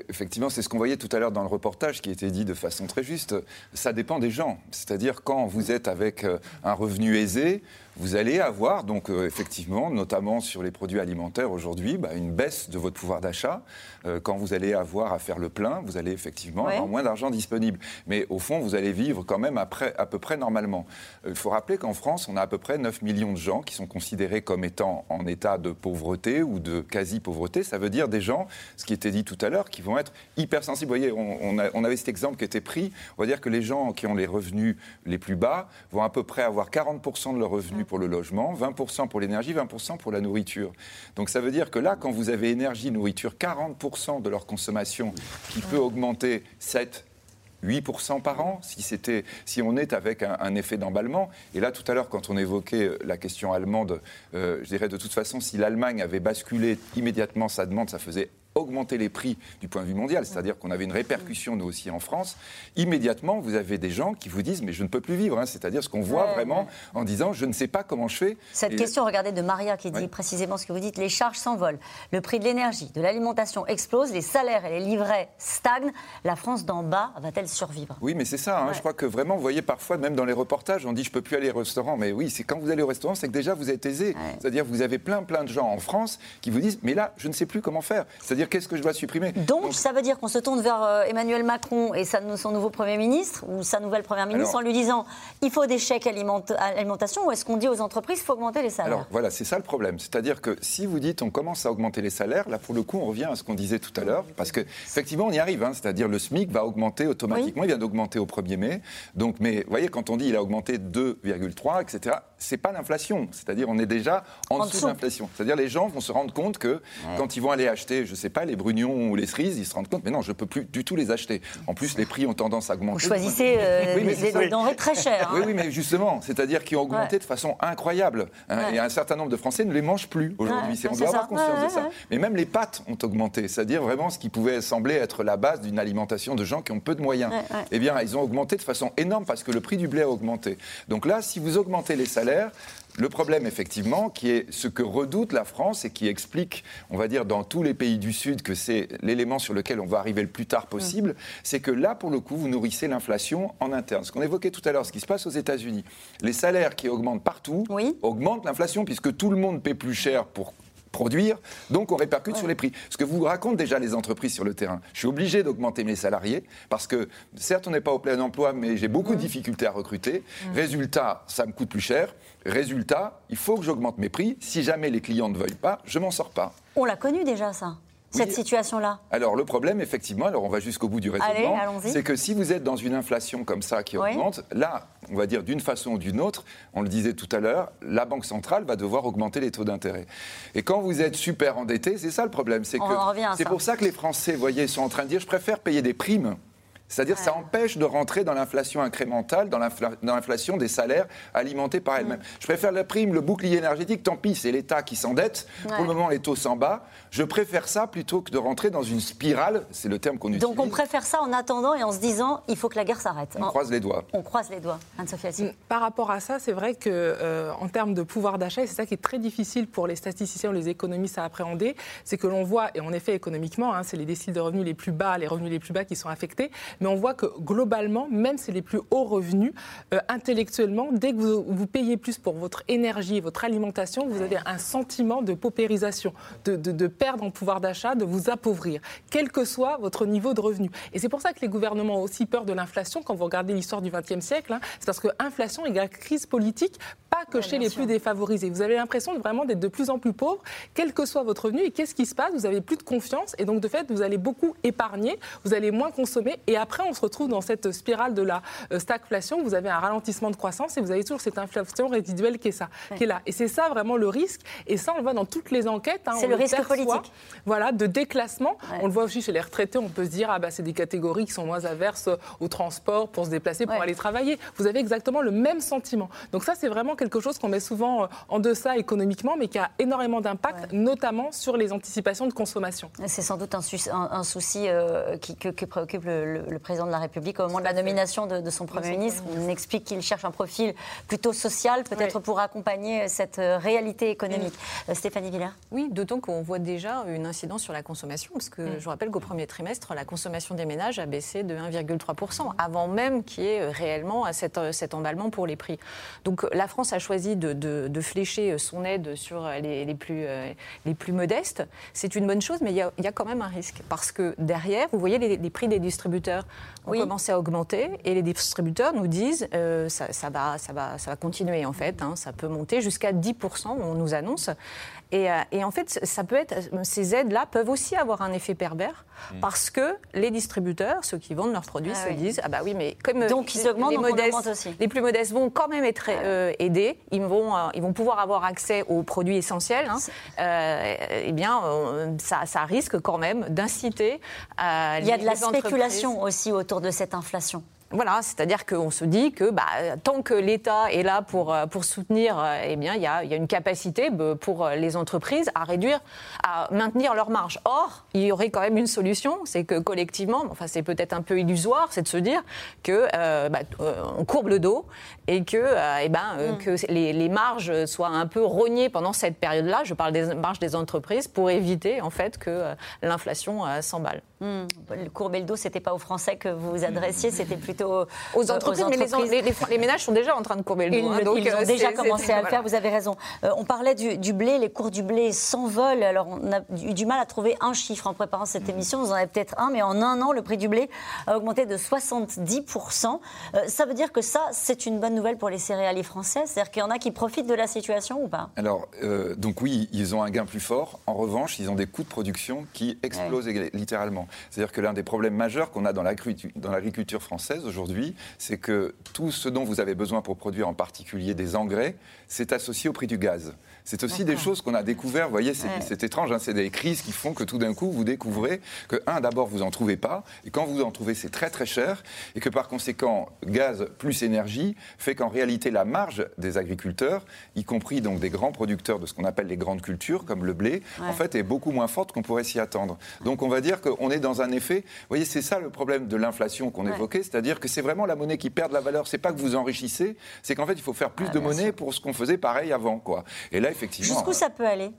Effectivement, c'est ce qu'on voyait tout à l'heure dans le reportage qui était dit de façon très juste. Ça dépend des gens. C'est-à-dire quand vous êtes avec un revenu aisé, vous allez avoir donc euh, effectivement, notamment sur les produits alimentaires aujourd'hui, bah, une baisse de votre pouvoir d'achat. Euh, quand vous allez avoir à faire le plein, vous allez effectivement avoir moins d'argent disponible. Mais au fond, vous allez vivre quand même après, à peu près normalement. Euh, il faut rappeler qu'en France, on a à peu près 9 millions de gens qui sont considérés comme étant en état de pauvreté ou de quasi-pauvreté. Ça veut dire des gens, ce qui était dit tout à l'heure, qui vont être hypersensibles. Vous voyez, on, on avait cet exemple qui était pris. On va dire que les gens qui ont les revenus les plus bas vont à peu près avoir 40% de leurs revenus pour le logement, 20% pour l'énergie, 20% pour la nourriture. Donc ça veut dire que là, quand vous avez énergie, nourriture, 40% de leur consommation qui peut augmenter 7, 8% par an, si, c'était, si on est avec un, effet d'emballement. Et là, tout à l'heure, quand on évoquait la question allemande, euh, je dirais de toute façon, si l'Allemagne avait basculé immédiatement sa demande, ça faisait augmenter les prix du point de vue mondial, c'est-à-dire qu'on avait une répercussion, nous aussi en France, immédiatement, vous avez des gens qui vous disent Mais je ne peux plus vivre. Hein. C'est-à-dire ce qu'on voit vraiment en disant Je ne sais pas comment je fais. Cette question, regardez, de Maria qui dit précisément ce que vous dites les charges s'envolent, le prix de l'énergie, de l'alimentation explose, les salaires et les livrets stagnent. La France d'en bas va-t-elle survivre? Oui, mais c'est ça. Hein. Je crois que vraiment, vous voyez, parfois, même dans les reportages, on dit Je ne peux plus aller au restaurant. Mais oui, c'est quand vous allez au restaurant, c'est que déjà vous êtes aisé. C'est-à-dire vous avez plein, plein de gens en France qui vous disent Mais là, je ne sais plus comment faire. C'est-à-dire qu'est-ce que je dois supprimer? Donc, ça veut dire qu'on se tourne vers euh, Emmanuel Macron et son nouveau Premier ministre ou sa nouvelle Première ministre en lui disant il faut des chèques alimentation ou est-ce qu'on dit aux entreprises qu'il faut augmenter les salaires? Alors voilà, c'est ça le problème. C'est-à-dire que si vous dites on commence à augmenter les salaires, là pour le coup on revient à ce qu'on disait tout à l'heure parce qu'effectivement on y arrive. Hein. C'est-à-dire le SMIC va augmenter automatiquement, il vient d'augmenter au 1er mai. Donc, mais vous voyez, quand on dit il a augmenté 2,3, etc., c'est pas l'inflation. C'est-à-dire on est déjà en, dessous, de l'inflation. C'est-à-dire les gens vont se rendre compte que quand ils vont aller acheter, je sais pas, les brugnons ou les cerises, ils se rendent compte, mais non, je ne peux plus du tout les acheter. En plus, les prix ont tendance à augmenter. Vous choisissez euh, des denrées très chères. Oui, oui, mais justement, c'est-à-dire qu'ils ont augmenté de façon incroyable. Hein, et un certain nombre de Français ne les mangent plus aujourd'hui. on doit avoir conscience de ça. Mais même les pâtes ont augmenté, c'est-à-dire vraiment ce qui pouvait sembler être la base d'une alimentation de gens qui ont peu de moyens. Eh bien, ils ont augmenté de façon énorme parce que le prix du blé a augmenté. Donc là, si vous augmentez les salaires, le problème, effectivement, qui est ce que redoute la France et qui explique, on va dire, dans tous les pays du Sud que c'est l'élément sur lequel on va arriver le plus tard possible, mm. c'est que là, pour le coup, vous nourrissez l'inflation en interne. Ce qu'on évoquait tout à l'heure, ce qui se passe aux États-Unis. Les salaires qui augmentent partout augmentent l'inflation puisque tout le monde paie plus cher pour produire, donc on répercute sur les prix. Ce que vous racontent déjà les entreprises sur le terrain. Je suis obligé d'augmenter mes salariés parce que certes on n'est pas au plein emploi, mais j'ai beaucoup de mm. difficultés à recruter. Mm. Résultat, ça me coûte plus cher. Résultat, il faut que j'augmente mes prix. Si jamais les clients ne veulent pas, je m'en sors pas. On l'a connu déjà ça cette situation-là Alors le problème, effectivement, alors on va jusqu'au bout du raisonnement, c'est que si vous êtes dans une inflation comme ça qui augmente, là, on va dire d'une façon ou d'une autre, on le disait tout à l'heure, la Banque centrale va devoir augmenter les taux d'intérêt. Et quand vous êtes super endetté, c'est ça le problème, c'est que c'est pour ça que les Français, voyez, sont en train de dire, je préfère payer des primes c'est-à-dire ça empêche de rentrer dans l'inflation incrémentale, dans l'inflation des salaires alimentés par elle-même. Mm. Je préfère la prime, le bouclier énergétique, tant pis, c'est l'État qui s'endette. Pour le moment, les taux s'en bas. Je préfère ça plutôt que de rentrer dans une spirale, c'est le terme qu'on utilise. Donc on préfère ça en attendant et en se disant, il faut que la guerre s'arrête. On croise les doigts. On croise les doigts. Anne-Sophie Par rapport à ça, c'est vrai que euh, en termes de pouvoir d'achat, et c'est ça qui est très difficile pour les statisticiens ou les économistes à appréhender, c'est que l'on voit, et en effet économiquement, hein, c'est les déciles de revenus les plus bas, les revenus les plus bas qui sont affectés, mais on voit que globalement, même c'est les plus hauts revenus, euh, intellectuellement, dès que vous, payez plus pour votre énergie et votre alimentation, vous avez un sentiment de paupérisation, de, perdre en pouvoir d'achat, de vous appauvrir, quel que soit votre niveau de revenu. Et c'est pour ça que les gouvernements ont aussi peur de l'inflation. Quand vous regardez l'histoire du XXe siècle, hein, c'est parce que inflation égale crise politique, pas que chez les plus défavorisés. Vous avez l'impression vraiment d'être de plus en plus pauvre, quel que soit votre revenu. Et qu'est-ce qui se passe? Vous avez plus de confiance et donc de fait, vous allez beaucoup épargner, vous allez moins consommer et après, on se retrouve dans cette spirale de la stagflation. Vous avez un ralentissement de croissance et vous avez toujours cette inflation résiduelle qui est, ça, qui est là. Et c'est ça vraiment le risque. Et ça, on le voit dans toutes les enquêtes. Hein, c'est le, risque politique. Voilà, de déclassement. On le voit aussi chez les retraités. On peut se dire, ah bah, c'est des catégories qui sont moins averses au transport pour se déplacer, pour aller travailler. Vous avez exactement le même sentiment. Donc ça, c'est vraiment quelque chose qu'on met souvent en deçà économiquement, mais qui a énormément d'impact, notamment sur les anticipations de consommation. C'est sans doute un, souci euh, qui, préoccupe le, président de la République au moment de la nomination de, son Premier ministre. On explique qu'il cherche un profil plutôt social, peut-être pour accompagner cette euh, réalité économique. Euh, Stéphanie Villers Oui, d'autant qu'on voit déjà une incidence sur la consommation, parce que mm. je rappelle qu'au premier trimestre, la consommation des ménages a baissé de 1,3%, avant même qu'il y ait réellement cet, cet emballement pour les prix. Donc la France a choisi de, de, flécher son aide sur les, les plus, les plus modestes. C'est une bonne chose, mais il y, a, il y, a, quand même un risque, parce que derrière, vous voyez, les, les prix des distributeurs ont commencé à augmenter, et les distributeurs nous disent euh, ça, ça, va, ça, va, ça va continuer en fait, hein, ça peut monter jusqu'à 10%, on nous annonce. Euh, et, en fait, ça peut être, ces aides-là peuvent aussi avoir un effet pervers mm. parce que les distributeurs, ceux qui vendent leurs produits, ah se disent ah bah oui, mais comme euh, donc ils augmentent, les, modestes, aussi. les plus modestes vont quand même être euh, aidés, ils vont, ils vont pouvoir avoir accès aux produits essentiels. Hein. eh bien, ça, ça, risque quand même d'inciter à Il y a de la spéculation aussi autour de cette inflation. Voilà, c'est-à-dire qu'on se dit que bah, tant que l'État est là pour, euh, pour soutenir, euh, eh bien, il y a, y a, une capacité bah, pour euh, les entreprises à réduire, à maintenir leur marge. Or, il y aurait quand même une solution, c'est que collectivement, enfin, c'est peut-être un peu illusoire, c'est de se dire que bah, on courbe le dos et que, eh ben, mm. que les, les, marges soient un peu rognées pendant cette période-là. Je parle des marges des entreprises pour éviter en fait que l'inflation s'emballe. Mm. Le courber le dos, c'était pas aux Français que vous vous adressiez, c'était plutôt aux, entreprises, mais les, ménages sont déjà en train de courber le dos. Hein, donc, ils ont euh, déjà commencé à le faire, vous avez raison. Euh, on parlait du, blé, les cours du blé s'envolent. Alors, on a eu du mal à trouver un chiffre en préparant cette émission. Vous en avez peut-être un, mais en un an, le prix du blé a augmenté de 70%. Euh, ça veut dire que ça, c'est une bonne nouvelle pour les céréaliers français? C'est-à-dire qu'il y en a qui profitent de la situation ou pas? Alors, donc oui, ils ont un gain plus fort. En revanche, ils ont des coûts de production qui explosent littéralement. C'est-à-dire que l'un des problèmes majeurs qu'on a dans l'agriculture française aujourd'hui, c'est que tout ce dont vous avez besoin pour produire en particulier des engrais, c'est associé au prix du gaz. C'est aussi des choses qu'on a découvert. Vous voyez, c'est étrange. Hein, c'est des crises qui font que tout d'un coup, vous découvrez que, un, d'abord, vous n'en trouvez pas. Et quand vous en trouvez, c'est très, très cher. Et que par conséquent, gaz plus énergie fait qu'en réalité, la marge des agriculteurs, y compris donc des grands producteurs de ce qu'on appelle les grandes cultures, comme le blé, en fait, est beaucoup moins forte qu'on pourrait s'y attendre. Donc, on va dire qu'on est dans un effet. Vous voyez, c'est ça le problème de l'inflation qu'on évoquait. C'est-à-dire que c'est vraiment la monnaie qui perd de la valeur. C'est pas que vous enrichissez, c'est qu'en fait, il faut faire plus de monnaie pour ce qu'on faisait pareil avant. Quoi. Et là, effectivement. Jusqu'où ça peut aller?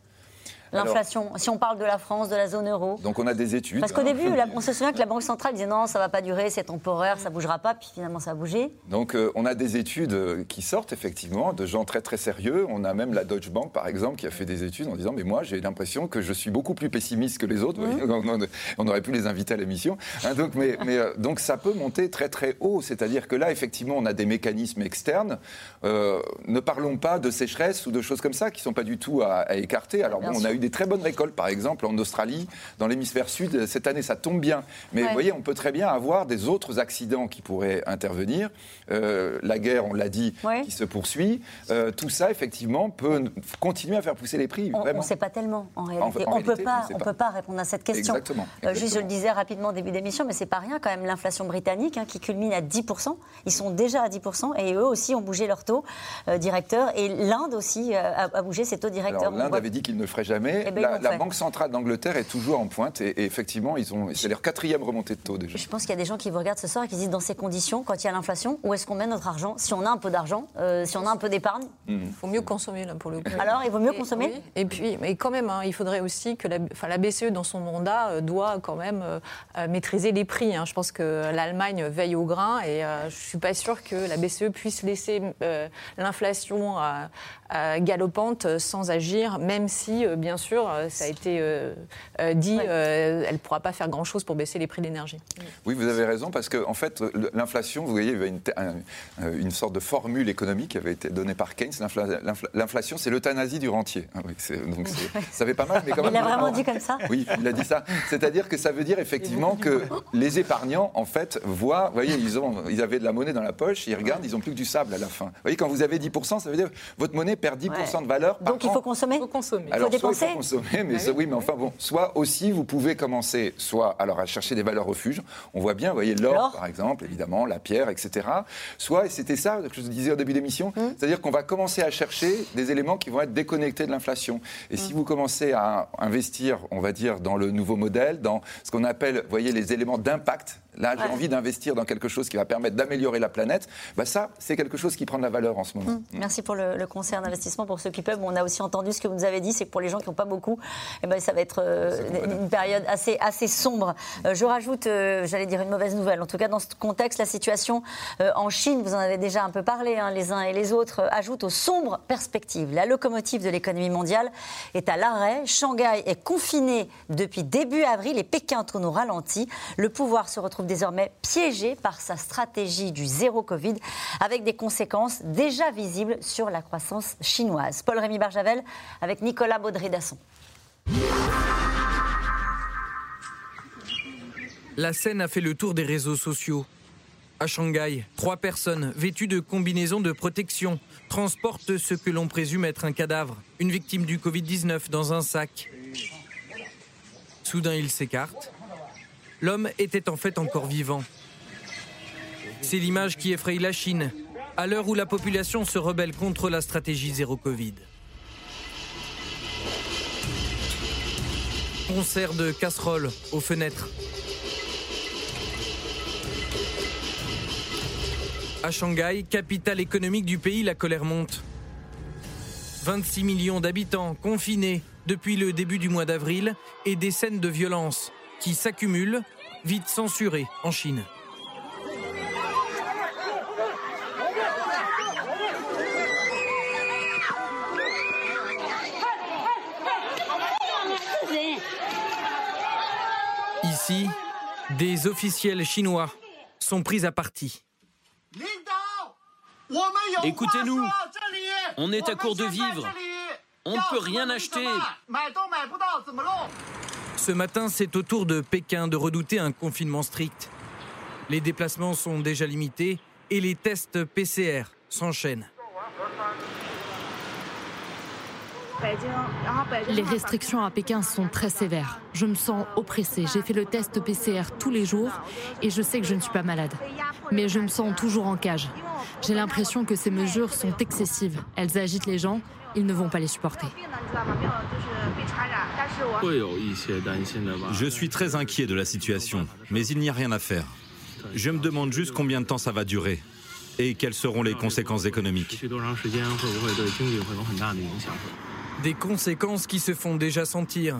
L'inflation, si on parle de la France, de la zone euro. Donc on a des études. Parce qu'au début, on se souvient que la Banque centrale disait non, ça ne va pas durer, c'est temporaire, ça ne bougera pas, puis finalement ça a bougé. Donc euh, on a des études euh, qui sortent effectivement de gens très très sérieux. On a même la Deutsche Bank par exemple qui a fait des études en disant mais moi j'ai l'impression que je suis beaucoup plus pessimiste que les autres. Mmh. On aurait pu les inviter à l'émission. Hein, donc, mais, mais euh, donc ça peut monter très très haut. C'est-à-dire que là effectivement on a des mécanismes externes. ne parlons pas de sécheresse ou de choses comme ça qui ne sont pas du tout à, écarter. Alors bon, on a eu des très bonnes récoltes par exemple, en Australie, dans l'hémisphère sud. Cette année, ça tombe bien. Mais vous voyez, on peut très bien avoir des autres accidents qui pourraient intervenir. Euh, la guerre, on l'a dit, qui se poursuit. Euh, tout ça, effectivement, peut continuer à faire pousser les prix. On ne sait pas tellement, en réalité. on ne peut, pas, on peut pas répondre à cette question. Exactement. Euh, juste, je le disais rapidement au début d'émission, mais c'est pas rien quand même, l'inflation britannique hein, qui culmine à 10%. Ils sont déjà à 10% et eux aussi ont bougé leur taux directeur. Et l'Inde aussi a, bougé ses taux directeurs. L'Inde avait dit qu'il ne ferait jamais. Eh ben, la, Banque centrale d'Angleterre est toujours en pointe et, effectivement, ils ont, c'est leur quatrième remontée de taux déjà. Je pense qu'il y a des gens qui vous regardent ce soir et qui disent dans ces conditions, quand il y a l'inflation, où est-ce qu'on met notre argent? Si on a un peu d'argent, euh, si on a un peu d'épargne? Il mmh. faut mieux consommer là pour le coup. Alors, il vaut mieux consommer? Et puis, mais quand même, hein, il faudrait aussi que la, enfin, la BCE, dans son mandat, euh, doit quand même euh, maîtriser les prix. Hein. Je pense que l'Allemagne veille au grain et je ne suis pas sûre que la BCE puisse laisser l'inflation galopante sans agir, même si, bien bien sûr, ça a été dit, elle ne pourra pas faire grand-chose pour baisser les prix de l'énergie. Oui, vous avez raison, parce qu'en en fait, l'inflation, vous voyez, il y avait une, une, sorte de formule économique qui avait été donnée par Keynes. L'inflation, c'est l'euthanasie du rentier. Ah donc ça fait pas mal, mais quand même. Il a vraiment dit comme ça Oui, il a dit ça. C'est-à-dire que ça veut dire effectivement que les épargnants, en fait, voient, vous voyez, ils, ont, ils avaient de la monnaie dans la poche, ils regardent, ils n'ont plus que du sable à la fin. Vous voyez, quand vous avez 10%, ça veut dire que votre monnaie perd 10% de valeur. Donc il faut consommer Il faut consommer. Alors, il faut soit consommer, mais Ah oui, mais enfin bon, soit aussi vous pouvez commencer, soit alors à chercher des valeurs refuges. On voit bien, vous voyez, l'or par exemple, évidemment, la pierre, etc. Soit, et c'était ça que je disais au début de l'émission, Hum. c'est-à-dire qu'on va commencer à chercher des éléments qui vont être déconnectés de l'inflation. Et si vous commencez à investir, on va dire, dans le nouveau modèle, dans ce qu'on appelle, vous voyez, les éléments d'impact, là j'ai Ouais. envie d'investir dans quelque chose qui va permettre d'améliorer la planète, bah ça, c'est quelque chose qui prend de la valeur en ce moment. Hum, Merci pour le, le conseil en investissement. Pour ceux qui peuvent, on a aussi entendu ce que vous nous avez dit, c'est que pour les gens qui n'ont pas beaucoup, eh ben, ça va être euh, une, période assez, assez sombre. Euh, je rajoute, euh, j'allais dire une mauvaise nouvelle. En tout cas, dans ce contexte, la situation en Chine, vous en avez déjà un peu parlé, hein, les uns et les autres, ajoute aux sombres perspectives. La locomotive de l'économie mondiale est à l'arrêt. Shanghai est confiné depuis début avril et Pékin tourne au ralenti. Le pouvoir se retrouve désormais piégé par sa stratégie du zéro Covid, avec des conséquences déjà visibles sur la croissance chinoise. Paul-Rémy Barjavel avec Nicolas Baudry-Dasson. La scène a fait le tour des réseaux sociaux. À Shanghai, trois personnes vêtues de combinaisons de protection transportent ce que l'on présume être un cadavre, une victime du Covid-19 dans un sac. Soudain, il s'écarte. L'homme était en fait encore vivant. C'est l'image qui effraie la Chine, à l'heure où la population se rebelle contre la stratégie zéro Covid. Concert de casseroles aux fenêtres. À Shanghai, capitale économique du pays, la colère monte. 26 millions d'habitants confinés depuis le début du mois d'avril et des scènes de violence qui s'accumulent, vite censurées en Chine. Ici, des officiels chinois sont pris à partie. Écoutez-nous, on est à court de vivres. On ne peut rien acheter. Ce matin, c'est au tour de Pékin de redouter un confinement strict. Les déplacements sont déjà limités et les tests PCR s'enchaînent. Les restrictions à Pékin sont très sévères. Je me sens oppressée. J'ai fait le test PCR tous les jours et je sais que je ne suis pas malade. Mais je me sens toujours en cage. J'ai l'impression que ces mesures sont excessives. Elles agitent les gens. Ils ne vont pas les supporter. Je suis très inquiet de la situation, mais il n'y a rien à faire. Je me demande juste combien de temps ça va durer et quelles seront les conséquences économiques. Des conséquences qui se font déjà sentir.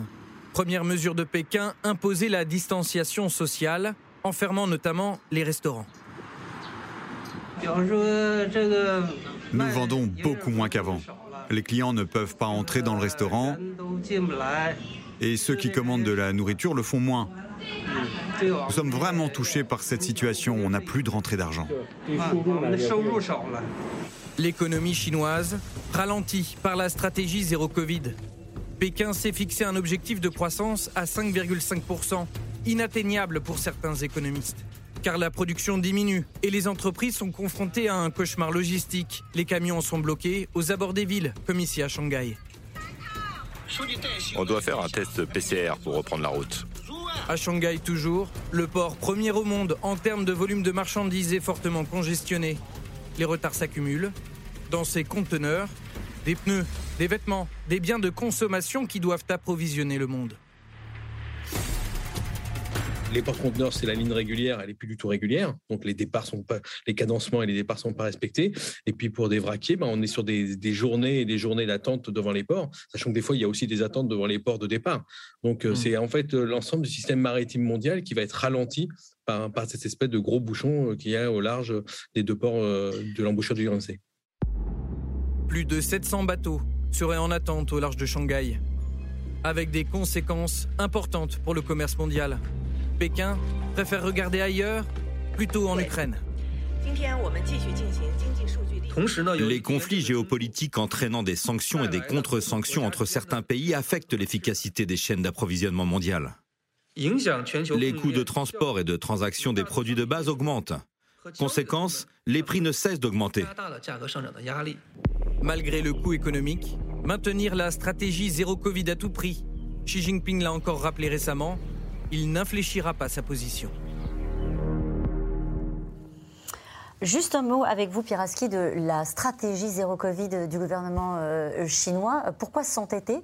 Première mesure de Pékin, imposer la distanciation sociale, en fermant notamment les restaurants. Nous vendons beaucoup moins qu'avant. Les clients ne peuvent pas entrer dans le restaurant et ceux qui commandent de la nourriture le font moins. Nous sommes vraiment touchés par cette situation. On n'a plus de rentrée d'argent. L'économie chinoise ralentie par la stratégie zéro Covid. Pékin s'est fixé un objectif de croissance à 5,5%, inatteignable pour certains économistes. Car la production diminue et les entreprises sont confrontées à un cauchemar logistique. Les camions sont bloqués aux abords des villes, comme ici à Shanghai. On doit faire un test PCR pour reprendre la route. À Shanghai toujours, le port premier au monde en termes de volume de marchandises est fortement congestionné. Les retards s'accumulent. Dans ces conteneurs, des pneus, des vêtements, des biens de consommation qui doivent approvisionner le monde. Les porte-conteneurs, c'est la ligne régulière, elle est plus du tout régulière. Donc les départs sont pas, les cadencements et les départs sont pas respectés. Et puis pour des vraquiers, ben, on est sur des, des journées et des journées d'attente devant les ports, sachant que des fois il y a aussi des attentes devant les ports de départ. Donc euh, c'est en fait euh, l'ensemble du système maritime mondial qui va être ralenti par, par cette espèce de gros bouchon euh, qu'il y a au large des deux ports de l'embouchure du Yangtze. Plus de 700 bateaux seraient en attente au large de Shanghai. avec des conséquences importantes pour le commerce mondial. Pékin préfère regarder ailleurs, plutôt en Ukraine. Les conflits géopolitiques entraînant des sanctions et des contre-sanctions entre certains pays affectent l'efficacité des chaînes d'approvisionnement mondiales. Les coûts de transport et de transaction des produits de base augmentent. Conséquence, les prix ne cessent d'augmenter. Malgré le coût économique, maintenir la stratégie zéro Covid à tout prix. Xi Jinping l'a encore rappelé récemment, il n'infléchira pas sa position. Juste un mot avec vous, Piraski, de la stratégie zéro Covid du gouvernement euh, chinois. Pourquoi s'entêter?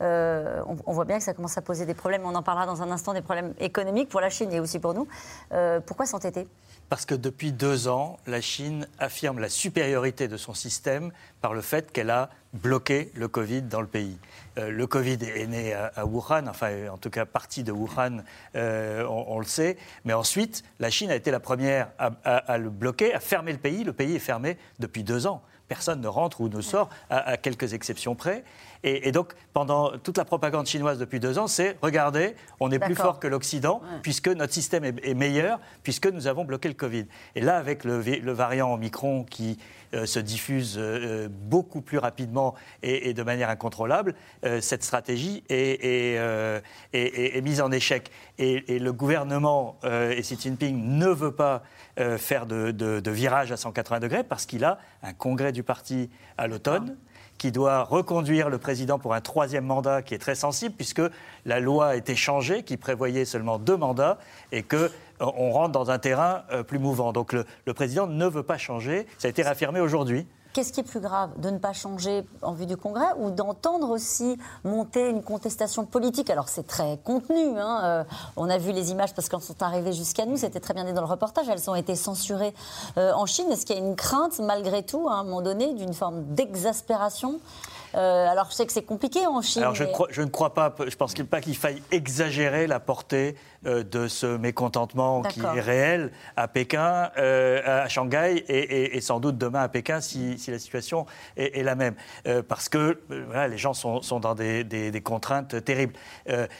Euh, on, voit bien que ça commence à poser des problèmes. On en parlera dans un instant des problèmes économiques pour la Chine et aussi pour nous. Euh, pourquoi s'entêter? Parce que depuis deux ans, la Chine affirme la supériorité de son système par le fait qu'elle a bloqué le Covid dans le pays. Euh, le Covid est né à, Wuhan, enfin en tout cas partie de Wuhan, euh, on, le sait, mais ensuite la Chine a été la première à, le bloquer, à fermer le pays. Le pays est fermé depuis deux ans. Personne ne rentre ou ne sort, à quelques exceptions près. Et, donc, pendant toute la propagande chinoise depuis deux ans, c'est regardez, on est plus fort que l'Occident, puisque notre système est, meilleur, puisque nous avons bloqué le Covid. Et là, avec le, variant Omicron qui euh, se diffuse euh, beaucoup plus rapidement et, de manière incontrôlable, euh, cette stratégie est, est, mise en échec. Et, le gouvernement et Xi Jinping ne veut pas faire de, de, virage à 180 degrés parce qu'il a un congrès du parti à l'automne qui doit reconduire le président pour un troisième mandat qui est très sensible, puisque la loi a été changée, qui prévoyait seulement deux mandats, et qu'on euh, rentre dans un terrain euh, plus mouvant. Donc le, le président ne veut pas changer. Ça a été réaffirmé aujourd'hui. Qu'est-ce qui est plus grave De ne pas changer en vue du Congrès ou d'entendre aussi monter une contestation politique? Alors c'est très contenu. Hein, euh, on a vu les images parce qu'elles sont arrivées jusqu'à nous. C'était très bien dit dans le reportage. Elles ont été censurées euh, en Chine. Est-ce qu'il y a une crainte malgré tout à un moment donné d'une forme d'exaspération? Euh, alors je sais que c'est compliqué en Chine. Alors je, je, ne crois pas, je pense pas qu'il faille exagérer la portée euh, de ce mécontentement qui est réel à Pékin, euh, à Shanghai et, sans doute demain à Pékin si, la situation est, la même. parce que les gens sont, dans des, des, contraintes terribles.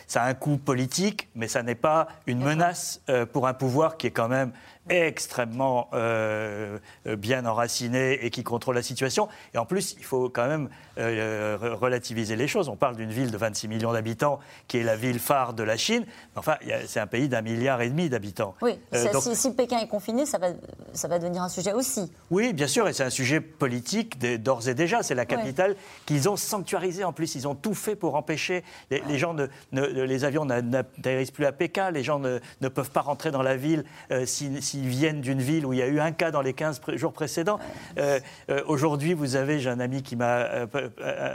ça a un coût politique, mais ça n'est pas une menace pour un pouvoir qui est quand même extrêmement euh, bien enraciné et qui contrôle la situation. Et en plus, il faut quand même euh, relativiser les choses. On parle d'une ville de 26 millions d'habitants qui est la ville phare de la Chine. Enfin, c'est un pays d'un milliard et demi d'habitants. Oui, euh, si, Pékin est confiné, ça va, ça va devenir un sujet aussi. Oui, bien sûr, et c'est un sujet politique d'ores et déjà. C'est la capitale qu'ils ont sanctuarisée en plus. Ils ont tout fait pour empêcher. Les, gens, ne, les avions n'atterrissent plus à Pékin, les gens ne, ne, peuvent pas rentrer dans la ville si s'ils viennent d'une ville où il y a eu un cas dans les 15 jours précédents. Euh, euh, aujourd'hui, vous avez, j'ai un ami qui m'a euh,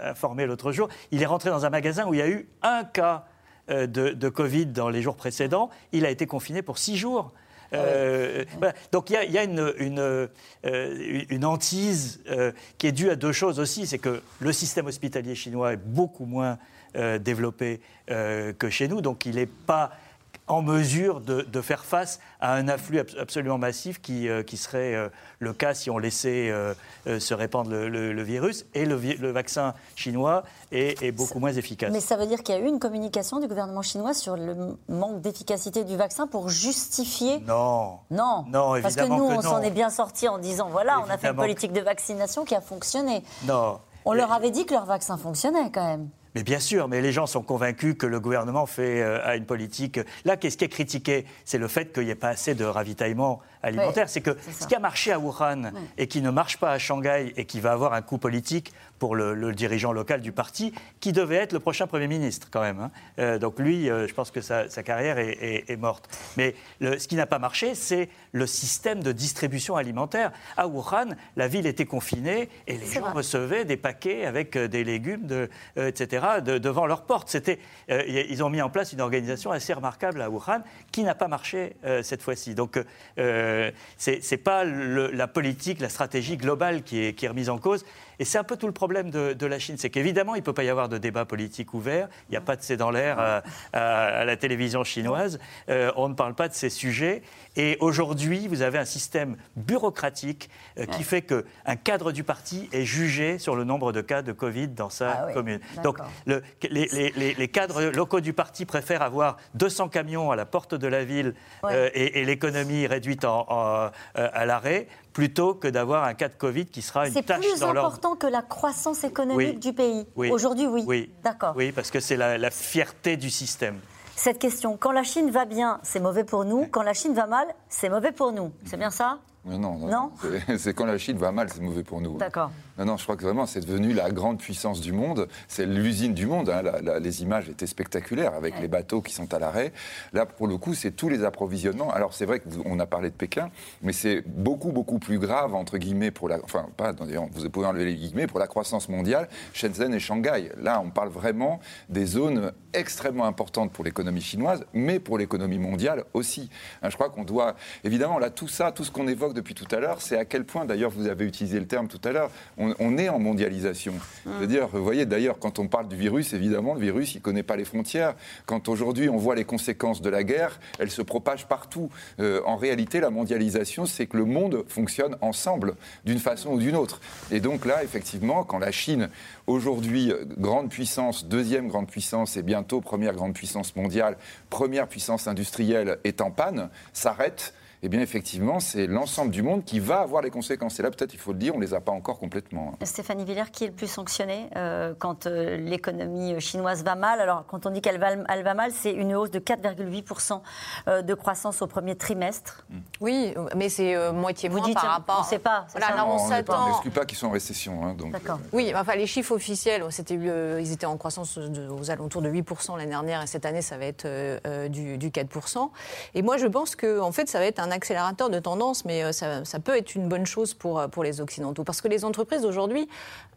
informé l'autre jour, il est rentré dans un magasin où il y a eu un cas de, Covid dans les jours précédents. Il a été confiné pour six jours. Ah Donc il y a, une, une, une, hantise qui est due à deux choses aussi. C'est que le système hospitalier chinois est beaucoup moins développé que chez nous. Donc il n'est pas en mesure de, faire face à un afflux absolument massif qui, euh, qui serait euh, le cas si on laissait euh, se répandre le, virus. Et le, vaccin chinois est, beaucoup moins efficace. Mais ça veut dire qu'il y a eu une communication du gouvernement chinois sur le manque d'efficacité du vaccin pour justifier. Non. Non. Non, évidemment. Parce que nous, on s'en est bien sortis en disant voilà, on a fait une politique de vaccination qui a fonctionné. Non. On leur avait dit que leur vaccin fonctionnait quand même. Mais bien sûr, mais les gens sont convaincus que le gouvernement fait euh, une politique. Là, qu'est-ce qui est critiqué? C'est le fait qu'il n'y ait pas assez de ravitaillement alimentaire. c'est que ce qui a marché à Wuhan et qui ne marche pas à Shanghai et qui va avoir un coût politique pour le, dirigeant local du parti, qui devait être le prochain Premier ministre quand même. Hein. Euh, donc lui, euh, je pense que sa, carrière est, morte. Mais ce qui n'a pas marché, c'est le système de distribution alimentaire. À Wuhan, la ville était confinée et les gens recevaient des paquets avec des légumes, de, etc devant leur porte. C'était, euh, ils ont mis en place une organisation assez remarquable à Wuhan qui n'a pas marché euh, cette fois-ci. Donc, euh, c'est, pas la politique, la stratégie globale qui est, qui est remise en cause. Et c'est un peu tout le problème de, la Chine, c'est qu'évidemment, il ne peut pas y avoir de débat politique ouvert, il n'y a pas de c'est dans l'air à, la télévision chinoise, euh, on ne parle pas de ces sujets. Et aujourd'hui, vous avez un système bureaucratique euh, qui fait qu'un cadre du parti est jugé sur le nombre de cas de Covid dans sa ah commune. Donc les, cadres locaux du parti préfèrent avoir 200 camions à la porte de la ville euh, et, l'économie réduite à l'arrêt plutôt que d'avoir un cas de Covid qui sera une tâche dans C'est plus important que la croissance économique du pays. Aujourd'hui, oui. Oui. D'accord. Oui, parce que c'est la, fierté du système cette question. Quand la Chine va bien, c'est mauvais pour nous. Quand la Chine va mal, c'est mauvais pour nous. C'est bien ça? Non, non, non? C'est quand la Chine va mal, c'est mauvais pour nous. D'accord. Non, non, je crois que vraiment, c'est devenu la grande puissance du monde. C'est l'usine du monde. Hein. les images étaient spectaculaires avec les bateaux qui sont à l'arrêt. Là, pour le coup, c'est tous les approvisionnements. Alors, c'est vrai qu'on a parlé de Pékin, mais c'est beaucoup, beaucoup plus grave, entre guillemets, pour la. Enfin, pas, vous pouvez enlever les guillemets, pour la croissance mondiale, Shenzhen et Shanghai. Là, on parle vraiment des zones extrêmement importantes pour l'économie chinoise, mais pour l'économie mondiale aussi. Hein, je crois qu'on doit. Évidemment, là, tout ça, tout ce qu'on évoque depuis tout à l'heure, c'est à quel point, d'ailleurs, vous avez utilisé le terme tout à l'heure, on, est en mondialisation. Mmh. C'est-à-dire, vous voyez, d'ailleurs, quand on parle du virus, évidemment, le virus, il ne connaît pas les frontières. Quand aujourd'hui, on voit les conséquences de la guerre, elle se propage partout. Euh, en réalité, la mondialisation, c'est que le monde fonctionne ensemble, d'une façon ou d'une autre. Et donc là, effectivement, quand la Chine, aujourd'hui, grande puissance, deuxième grande puissance et bientôt première grande puissance mondiale, première puissance industrielle, est en panne, s'arrête eh bien effectivement, c'est l'ensemble du monde qui va avoir les conséquences. Et là, peut-être, il faut le dire, on ne les a pas encore complètement. Hein. Stéphanie Villers, qui est le plus sanctionné euh, quand euh, l'économie chinoise va mal? Alors, quand on dit qu'elle va, elle va mal, c'est une hausse de 4,8% euh, de croissance au premier trimestre. Mm. Oui, mais c'est moitié Vous moins par rapport... On ne sait pas. Voilà, là, on n'exclut pas qu'ils sont en récession. Hein, donc, Oui, enfin, les chiffres officiels, ils étaient en croissance aux alentours de 8% l'année dernière, et cette année, ça va être du, du, 4%. Et moi, je pense que, en fait, ça va être un un accélérateur de tendance, mais euh, ça, peut être une bonne chose pour, euh, pour les Occidentaux. Parce que les entreprises aujourd'hui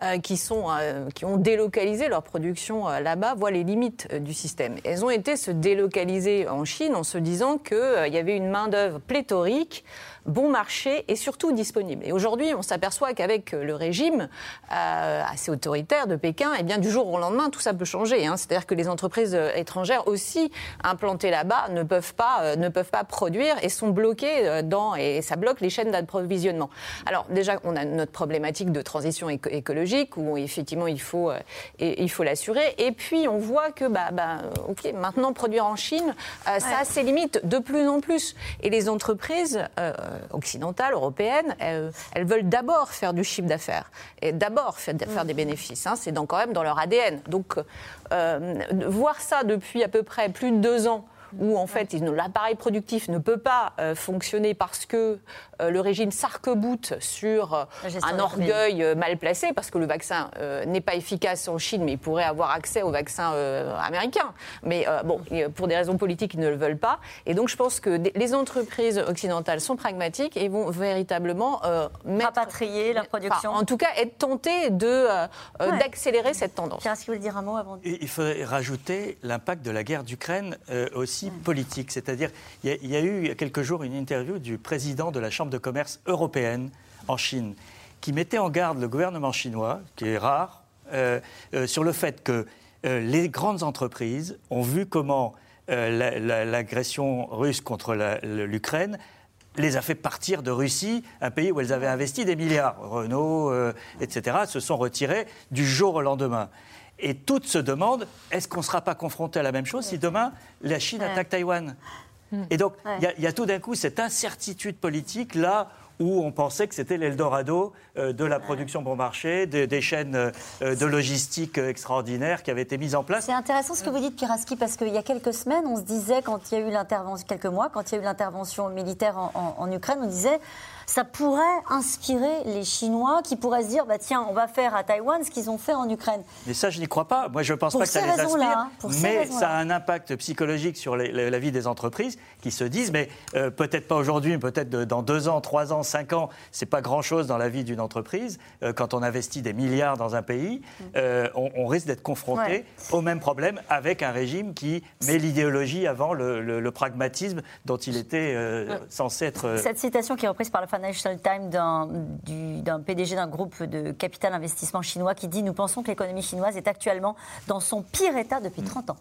euh, qui, sont, qui ont délocalisé leur production là-bas voient les limites du système. Elles ont été se délocaliser en Chine en se disant qu'il y avait une main-d'œuvre pléthorique bon marché et surtout disponible. Et aujourd'hui, on s'aperçoit qu'avec le régime euh, assez autoritaire de Pékin, et eh bien, du jour au lendemain, tout ça peut changer. Hein. C'est-à-dire que les entreprises euh, étrangères aussi implantées là-bas ne peuvent pas euh, ne peuvent pas produire et sont bloquées dans et ça bloque les chaînes d'approvisionnement. Alors déjà, on a notre problématique de transition écologique où effectivement il faut et, il faut l'assurer. Et puis on voit que bah, bah ok maintenant produire en Chine, ça a ses limites de plus en plus. Et les entreprises euh, occidentales, européennes, elles, veulent d'abord faire du chiffre d'affaires et d'abord faire, des bénéfices. Hein. c'est quand même dans leur ADN. Donc, euh, voir ça depuis à peu près plus de deux ans où en fait l'appareil productif ne peut pas euh, fonctionner parce que euh, le régime s'arc-boute sur euh, un orgueil mal placé, parce que le vaccin n'est pas efficace en Chine, mais il pourrait avoir accès au vaccin américain. Mais bon, pour des raisons politiques, ils ne le veulent pas. Et donc je pense que les entreprises occidentales sont pragmatiques et vont véritablement mettre, rapatrier la production. en tout cas, être tentées de d'accélérer cette tendance. Est-ce que vous dire un mot avant Il faudrait rajouter l'impact de la guerre d'Ukraine aussi politique. C'est-à-dire, il y, a eu il y a quelques jours une interview du président de la Chambre de commerce européenne en Chine qui mettait en garde le gouvernement chinois, qui est rare, euh, euh, sur le fait que euh, les grandes entreprises ont vu comment l'agression russe contre l'Ukraine les a fait partir de Russie, un pays où elles avaient investi des milliards. Renault, etc., se sont retirés du jour au lendemain. Et toutes se demandent, est-ce qu'on ne sera pas confronté à la même chose si demain la Chine attaque Taïwan hmm. Et donc, il y, a tout d'un coup cette incertitude politique là où on pensait que c'était l'Eldorado euh, de la production bon marché, des, chaînes euh, de logistique extraordinaires qui avaient été mises en place. C'est intéressant ce que vous dites, Piraski, parce qu'il y a quelques semaines, on se disait, quand il y a eu l'intervention, quelques mois, quand il y a eu l'intervention militaire en Ukraine, on disait ça pourrait inspirer les Chinois qui pourraient se dire bah, tiens, on va faire à Taïwan ce qu'ils ont fait en Ukraine. Mais ça, je n'y crois pas. Moi, je ne pense pas que ça les inspire. Hein, mais ça a un impact psychologique sur la vie des entreprises qui se disent mais euh, peut-être pas aujourd'hui, mais peut-être dans deux ans, trois ans, cinq ans, c'est pas grand-chose dans la vie d'une entreprise. Euh, quand on investit des milliards dans un pays, euh, on, risque d'être confronté au même problème avec un régime qui met l'idéologie avant le, pragmatisme dont il était censé être. Cette citation qui est reprise par la fin Financial Times d'un PDG d'un groupe de capital investissement chinois qui dit Nous pensons que l'économie chinoise est actuellement dans son pire état depuis 30 ans.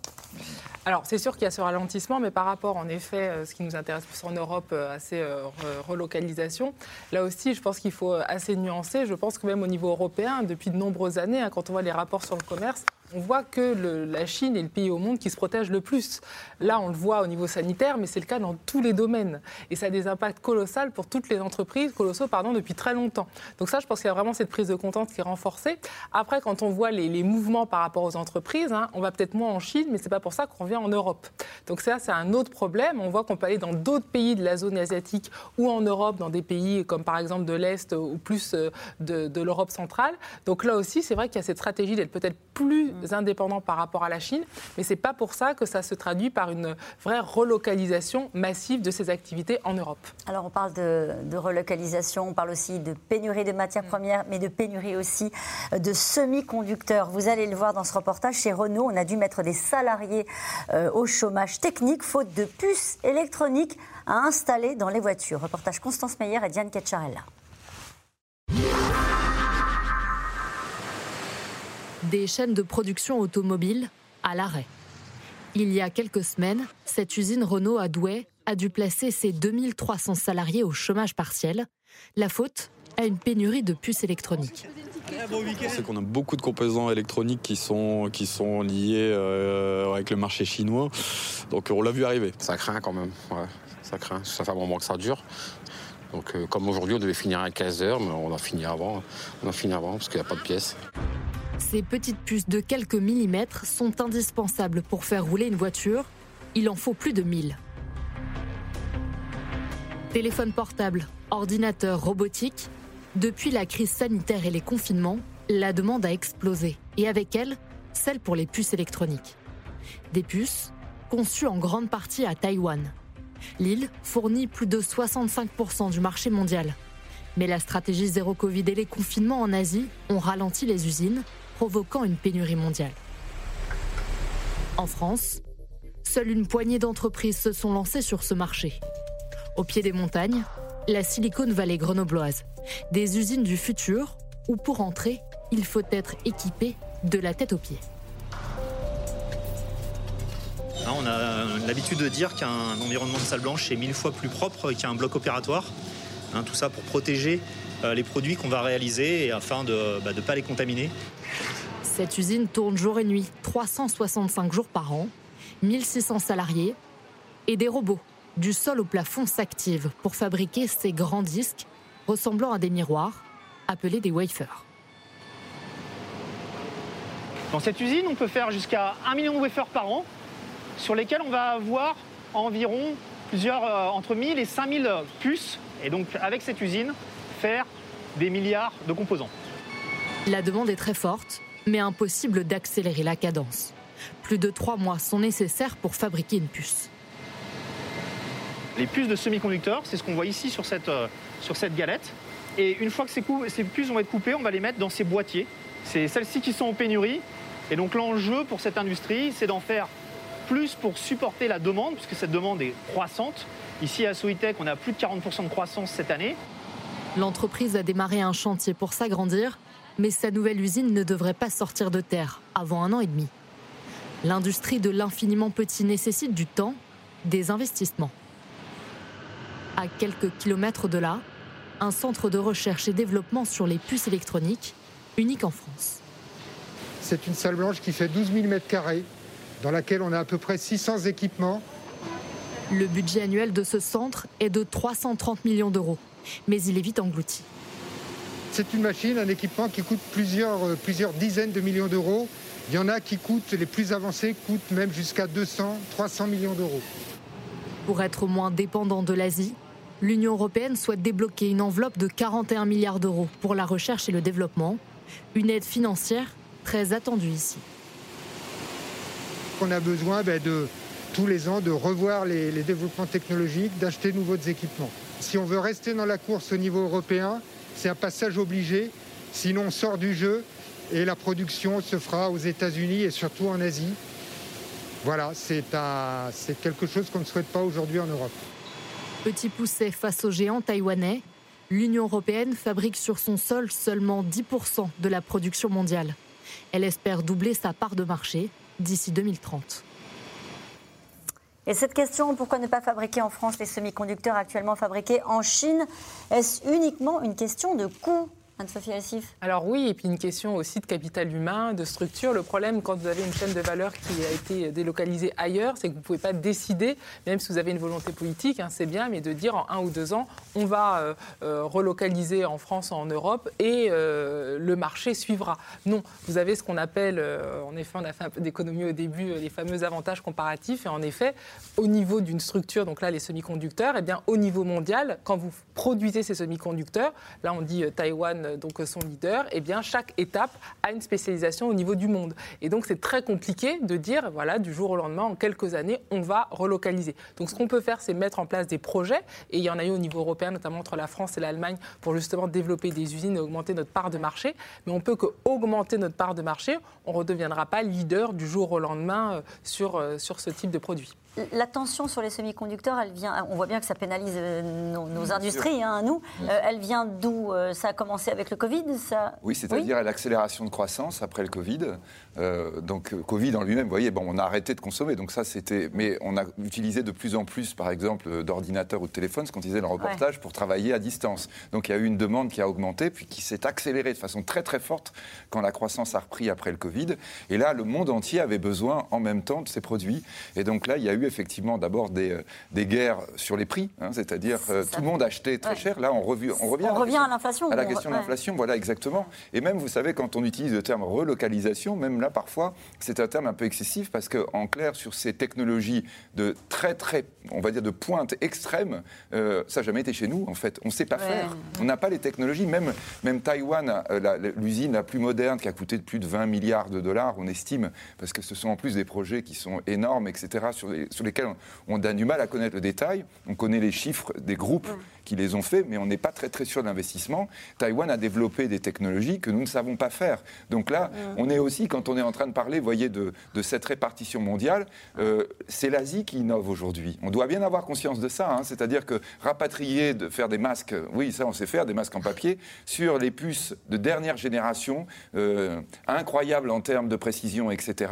Alors, c'est sûr qu'il y a ce ralentissement, mais par rapport, en effet, euh, ce qui nous intéresse plus en Europe, euh, à ces euh, relocalisations, là aussi, je pense qu'il faut assez nuancer. Je pense que même au niveau européen, depuis de nombreuses années, hein, quand on voit les rapports sur le commerce, on voit que la Chine est le pays au monde qui se protège le plus. Là, on le voit au niveau sanitaire, mais c'est le cas dans tous les domaines. Et ça a des impacts colossaux pour toutes les entreprises, colossaux, pardon, depuis très longtemps. Donc ça, je pense qu'il y a vraiment cette prise de contente qui est renforcée. Après, quand on voit les, mouvements par rapport aux entreprises, hein, on va peut-être moins en Chine, mais c'est pas pour ça qu'on revient en Europe. Donc ça, c'est un autre problème. On voit qu'on peut aller dans d'autres pays de la zone asiatique ou en Europe, dans des pays comme par exemple de l'Est ou plus euh, de, de l'Europe centrale. Donc là aussi, c'est vrai qu'il y a cette stratégie d'être peut-être plus indépendants par rapport à la Chine, mais ce n'est pas pour ça que ça se traduit par une vraie relocalisation massive de ces activités en Europe. Alors on parle de, relocalisation, on parle aussi de pénurie de matières mm. premières, mais de pénurie aussi de semi-conducteurs. Vous allez le voir dans ce reportage, chez Renault, on a dû mettre des salariés euh, au chômage technique, faute de puces électroniques à installer dans les voitures. Reportage Constance Meyer et Diane Cacciarella. Des chaînes de production automobile à l'arrêt. Il y a quelques semaines, cette usine Renault à Douai a dû placer ses 2300 salariés au chômage partiel. La faute à une pénurie de puces électroniques. C'est qu'on a beaucoup de composants électroniques qui sont, qui sont liés euh, avec le marché chinois. Donc on l'a vu arriver. Ça craint quand même. ça craint. Ça fait un moment que ça dure. Donc euh, comme aujourd'hui on devait finir à 15 heures, mais on a fini avant. On a fini avant parce qu'il n'y a pas de pièces. Ces petites puces de quelques millimètres sont indispensables pour faire rouler une voiture. Il en faut plus de 1000. Téléphone portable, ordinateur, robotique. Depuis la crise sanitaire et les confinements, la demande a explosé. Et avec elle, celle pour les puces électroniques. Des puces conçues en grande partie à Taïwan. L'île fournit plus de 65% du marché mondial. Mais la stratégie zéro Covid et les confinements en Asie ont ralenti les usines provoquant une pénurie mondiale. En France, seule une poignée d'entreprises se sont lancées sur ce marché. Au pied des montagnes, la Silicon Valley grenobloise, des usines du futur où pour entrer, il faut être équipé de la tête aux pieds. On a l'habitude de dire qu'un environnement de salle blanche est mille fois plus propre qu'un bloc opératoire. Hein, tout ça pour protéger euh, les produits qu'on va réaliser et afin de ne bah, pas les contaminer. Cette usine tourne jour et nuit, 365 jours par an, 1600 salariés et des robots du sol au plafond s'activent pour fabriquer ces grands disques ressemblant à des miroirs appelés des wafers. Dans cette usine, on peut faire jusqu'à 1 million de wafers par an, sur lesquels on va avoir environ plusieurs, euh, entre 1000 et 5000 puces. Et donc, avec cette usine, faire des milliards de composants. La demande est très forte, mais impossible d'accélérer la cadence. Plus de trois mois sont nécessaires pour fabriquer une puce. Les puces de semi-conducteurs, c'est ce qu'on voit ici sur cette, euh, sur cette galette. Et une fois que ces, ces puces vont être coupées, on va les mettre dans ces boîtiers. C'est celles-ci qui sont en pénurie. Et donc l'enjeu pour cette industrie, c'est d'en faire plus pour supporter la demande, puisque cette demande est croissante. Ici à Soitec, on a plus de 40% de croissance cette année. L'entreprise a démarré un chantier pour s'agrandir, mais sa nouvelle usine ne devrait pas sortir de terre avant un an et demi. L'industrie de l'infiniment petit nécessite du temps, des investissements. À quelques kilomètres de là, un centre de recherche et développement sur les puces électroniques, unique en France. C'est une salle blanche qui fait 12 000 m2, dans laquelle on a à peu près 600 équipements. Le budget annuel de ce centre est de 330 millions d'euros mais il est vite englouti. C'est une machine, un équipement qui coûte plusieurs, euh, plusieurs dizaines de millions d'euros. Il y en a qui coûtent, les plus avancés coûtent même jusqu'à 200, 300 millions d'euros. Pour être moins dépendant de l'Asie, l'Union européenne souhaite débloquer une enveloppe de 41 milliards d'euros pour la recherche et le développement, une aide financière très attendue ici. On a besoin ben, de, tous les ans de revoir les, les développements technologiques, d'acheter de nouveaux équipements. Si on veut rester dans la course au niveau européen, c'est un passage obligé, sinon on sort du jeu et la production se fera aux États-Unis et surtout en Asie. Voilà, c'est quelque chose qu'on ne souhaite pas aujourd'hui en Europe. Petit poussé face aux géants taïwanais, L'Union européenne fabrique sur son sol seulement 10% de la production mondiale. Elle espère doubler sa part de marché d'ici 2030. Et cette question, pourquoi ne pas fabriquer en France les semi-conducteurs actuellement fabriqués en Chine? Est-ce uniquement une question de coût? Anne-Sophie Alsif Alors oui, et puis une question aussi de capital humain, de structure. Le problème, quand vous avez une chaîne de valeur qui a été délocalisée ailleurs, c'est que vous ne pouvez pas décider, même si vous avez une volonté politique, hein, c'est bien, mais de dire en un ou deux ans, on va euh, euh, relocaliser en France, en Europe, et euh, le marché suivra. Non, vous avez ce qu'on appelle, en effet, on a fait un peu d'économie au début, les fameux avantages comparatifs, et en effet, au niveau d'une structure, donc là les semi-conducteurs, et eh bien au niveau mondial, quand vous produisez ces semi-conducteurs, là on dit Taïwan, euh, donc son leader, eh bien, chaque étape a une spécialisation au niveau du monde. Et donc, c'est très compliqué de dire, voilà, du jour au lendemain, en quelques années, on va relocaliser. Donc, ce qu'on peut faire, c'est mettre en place des projets, et il y en a eu au niveau européen, notamment entre la France et l'Allemagne, pour justement développer des usines et augmenter notre part de marché. Mais on peut que augmenter notre part de marché, on ne redeviendra pas leader du jour au lendemain euh, sur, euh, sur ce type de produit. La tension sur les semi-conducteurs, elle vient. On voit bien que ça pénalise euh, nos, industries, hein, nous. Euh, elle vient d'où euh, Ça a commencé avec le Covid ça... Oui, c'est-à-dire l'accélération de croissance après le Covid. donc, Covid en lui-même, vous voyez, bon, on a arrêté de consommer. Donc, ça, c'était. Mais on a utilisé de plus en plus, par exemple, d'ordinateurs ou de téléphones, ce qu'on disait dans le reportage, pour travailler à distance. Donc, il y a eu une demande qui a augmenté, puis qui s'est accélérée de façon très, très forte quand la croissance a repris après le Covid. Et là, le monde entier avait besoin en même temps de ces produits. Et donc, là, il y a eu effectivement d'abord des, euh, des, guerres sur les prix, hein, c'est-à-dire euh, tout le monde achetait très cher. Là, on, revient, on revient, on à, revient à l'inflation. À la question de l'inflation, voilà exactement. Et même, vous savez, quand on utilise le terme relocalisation, même là, parfois, c'est un terme un peu excessif parce qu'en clair, sur ces technologies de très, très, on va dire, de pointe extrême, euh, ça n'a jamais été chez nous, en fait. On ne sait pas faire. On n'a pas les technologies. Même, même Taïwan, l'usine la plus moderne qui a coûté plus de 20 milliards de dollars, on estime, parce que ce sont en plus des projets qui sont énormes, etc., sur sur lesquels on a du mal à connaître le détail. On connaît les chiffres des groupes qui les ont faits, mais on n'est pas très très sûr d'investissement. Taïwan a développé des technologies que nous ne savons pas faire. Donc là, on est aussi, quand on est en train de parler, voyez, de, cette répartition mondiale, euh, c'est l'Asie qui innove aujourd'hui. On doit bien avoir conscience de ça. Hein. C'est-à-dire que rapatrier, de faire des masques, oui, ça on sait faire, des masques en papier, sur les puces de dernière génération, euh, incroyables en termes de précision, etc.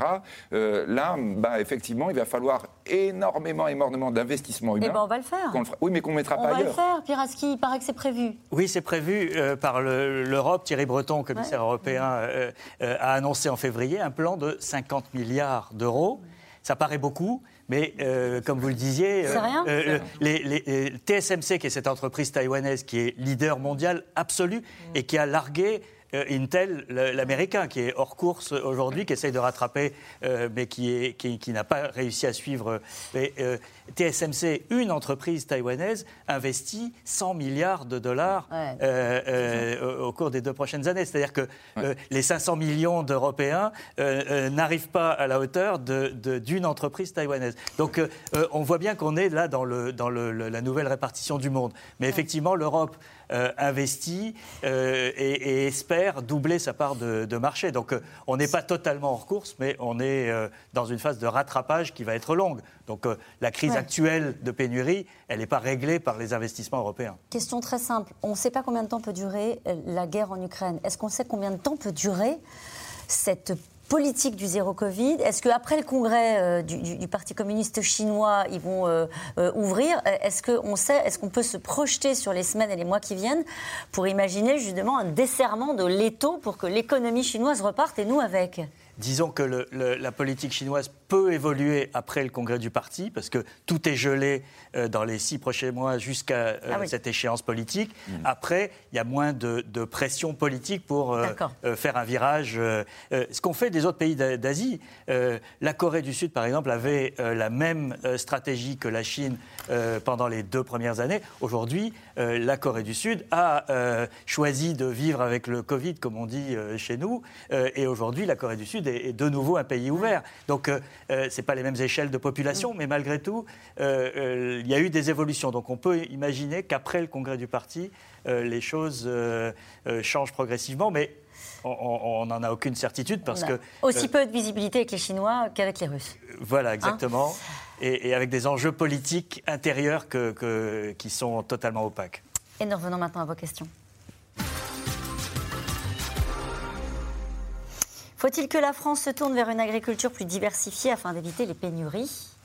Euh, là, bah, effectivement, il va falloir énormément, énormément d'investissements humains. Eh ben, on va le faire. oui, mais qu'on ne mettra pas ailleurs. Piraski, il paraît que c'est prévu. Oui, c'est prévu euh, par l'Europe. Thierry Breton, commissaire européen, euh, euh, a annoncé en février un plan de 50 milliards d'euros. Ça paraît beaucoup. Mais comme vous le disiez, les, TSMC, qui est cette entreprise taïwanaise qui est leader mondial absolu et qui a largué Intel, l'américain, qui est hors course aujourd'hui, qui essaye de rattraper, euh, mais qui, qui, n'a pas réussi à suivre. Euh, TSMC, une entreprise taïwanaise, investit 100 milliards de dollars au, cours des deux prochaines années. C'est-à-dire que les 500 millions d'Européens n'arrivent pas à la hauteur d'une entreprise taïwanaise. Donc on voit bien qu'on est là dans, le, dans la nouvelle répartition du monde. Mais effectivement, l'Europe euh, investit euh, et, espère doubler sa part de, marché. Donc euh, on n'est pas totalement hors course, mais on est dans une phase de rattrapage qui va être longue. Donc la crise actuelle de pénurie, elle n'est pas réglée par les investissements européens. Question très simple. On ne sait pas combien de temps peut durer la guerre en Ukraine. Est-ce qu'on sait combien de temps peut durer cette politique du zéro Covid. Est-ce qu'après le congrès euh, du, Parti communiste chinois, ils vont euh, euh, ouvrir? Est-ce qu'on sait, est-ce qu'on peut se projeter sur les semaines et les mois qui viennent pour imaginer justement un desserrement de l'étau pour que l'économie chinoise reparte et nous avec? Disons que la politique chinoise peut évoluer après le congrès du parti, parce que tout est gelé euh, dans les six prochains mois jusqu'à euh, ah cette échéance politique. Mm. Après, il y a moins de, pression politique pour euh, faire un virage. ce qu'ont fait des autres pays d'Asie, la Corée du Sud, par exemple, avait la même stratégie que la Chine pendant les deux premières années. Aujourd'hui, la Corée du Sud a choisi de vivre avec le Covid, comme on dit chez nous, et aujourd'hui, la Corée du Sud est, est, de nouveau un pays ouvert. Donc, euh, ce n'est pas les mêmes échelles de population, mais malgré tout, euh, euh, il y a eu des évolutions. Donc on peut imaginer qu'après le congrès du parti, les choses changent progressivement, mais on n'en a aucune certitude parce que... Aussi peu de visibilité avec les Chinois qu'avec les Russes. Voilà, exactement. Hein et, avec des enjeux politiques intérieurs qui sont totalement opaques. Et nous revenons maintenant à vos questions. Faut-il que la France se tourne vers une agriculture plus diversifiée afin d'éviter les pénuries?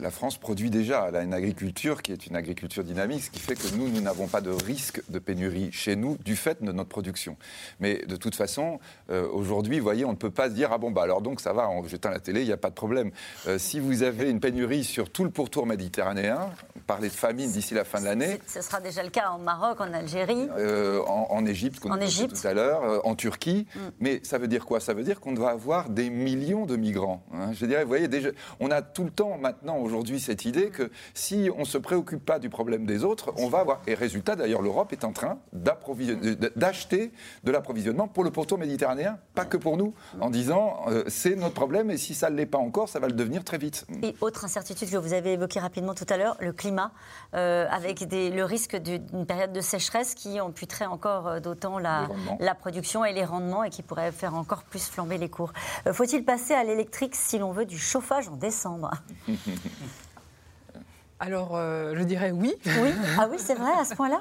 La France produit déjà. Elle a une agriculture qui est une agriculture dynamique, ce qui fait que nous, nous n'avons pas de risque de pénurie chez nous du fait de notre production. Mais de toute façon, euh, aujourd'hui, vous voyez, on ne peut pas se dire ah bon bah alors donc ça va, jetant la télé, il n'y a pas de problème. Euh, si vous avez une pénurie sur tout le pourtour méditerranéen, parler de famine d'ici la fin de l'année. Ce sera déjà le cas en Maroc, en Algérie, euh, en, Égypte, comme on a dit tout à l'heure, en Turquie. Mm. Mais ça veut dire quoi? Ça veut dire qu'on va avoir des millions de migrants. Hein. Je dirais, vous voyez, déjà, on a tout le temps maintenant aujourd'hui cette idée que si on ne se préoccupe pas du problème des autres, on va avoir. Et résultat, d'ailleurs, l'Europe est en train d'acheter de l'approvisionnement pour le pourtour méditerranéen, pas que pour nous, en disant euh, c'est notre problème et si ça ne l'est pas encore, ça va le devenir très vite. Et autre incertitude que vous avez évoquée rapidement tout à l'heure, le climat, euh, avec le risque d'une période de sécheresse qui amputerait encore euh, d'autant la, la, production et les rendements et qui pourrait faire encore plus flamber les cours. Faut-il passer à l'électrique si l'on veut du chauffage en décembre? Mm-hmm. Alors, euh, je dirais oui. Oui, ah oui, c'est vrai, à ce point-là?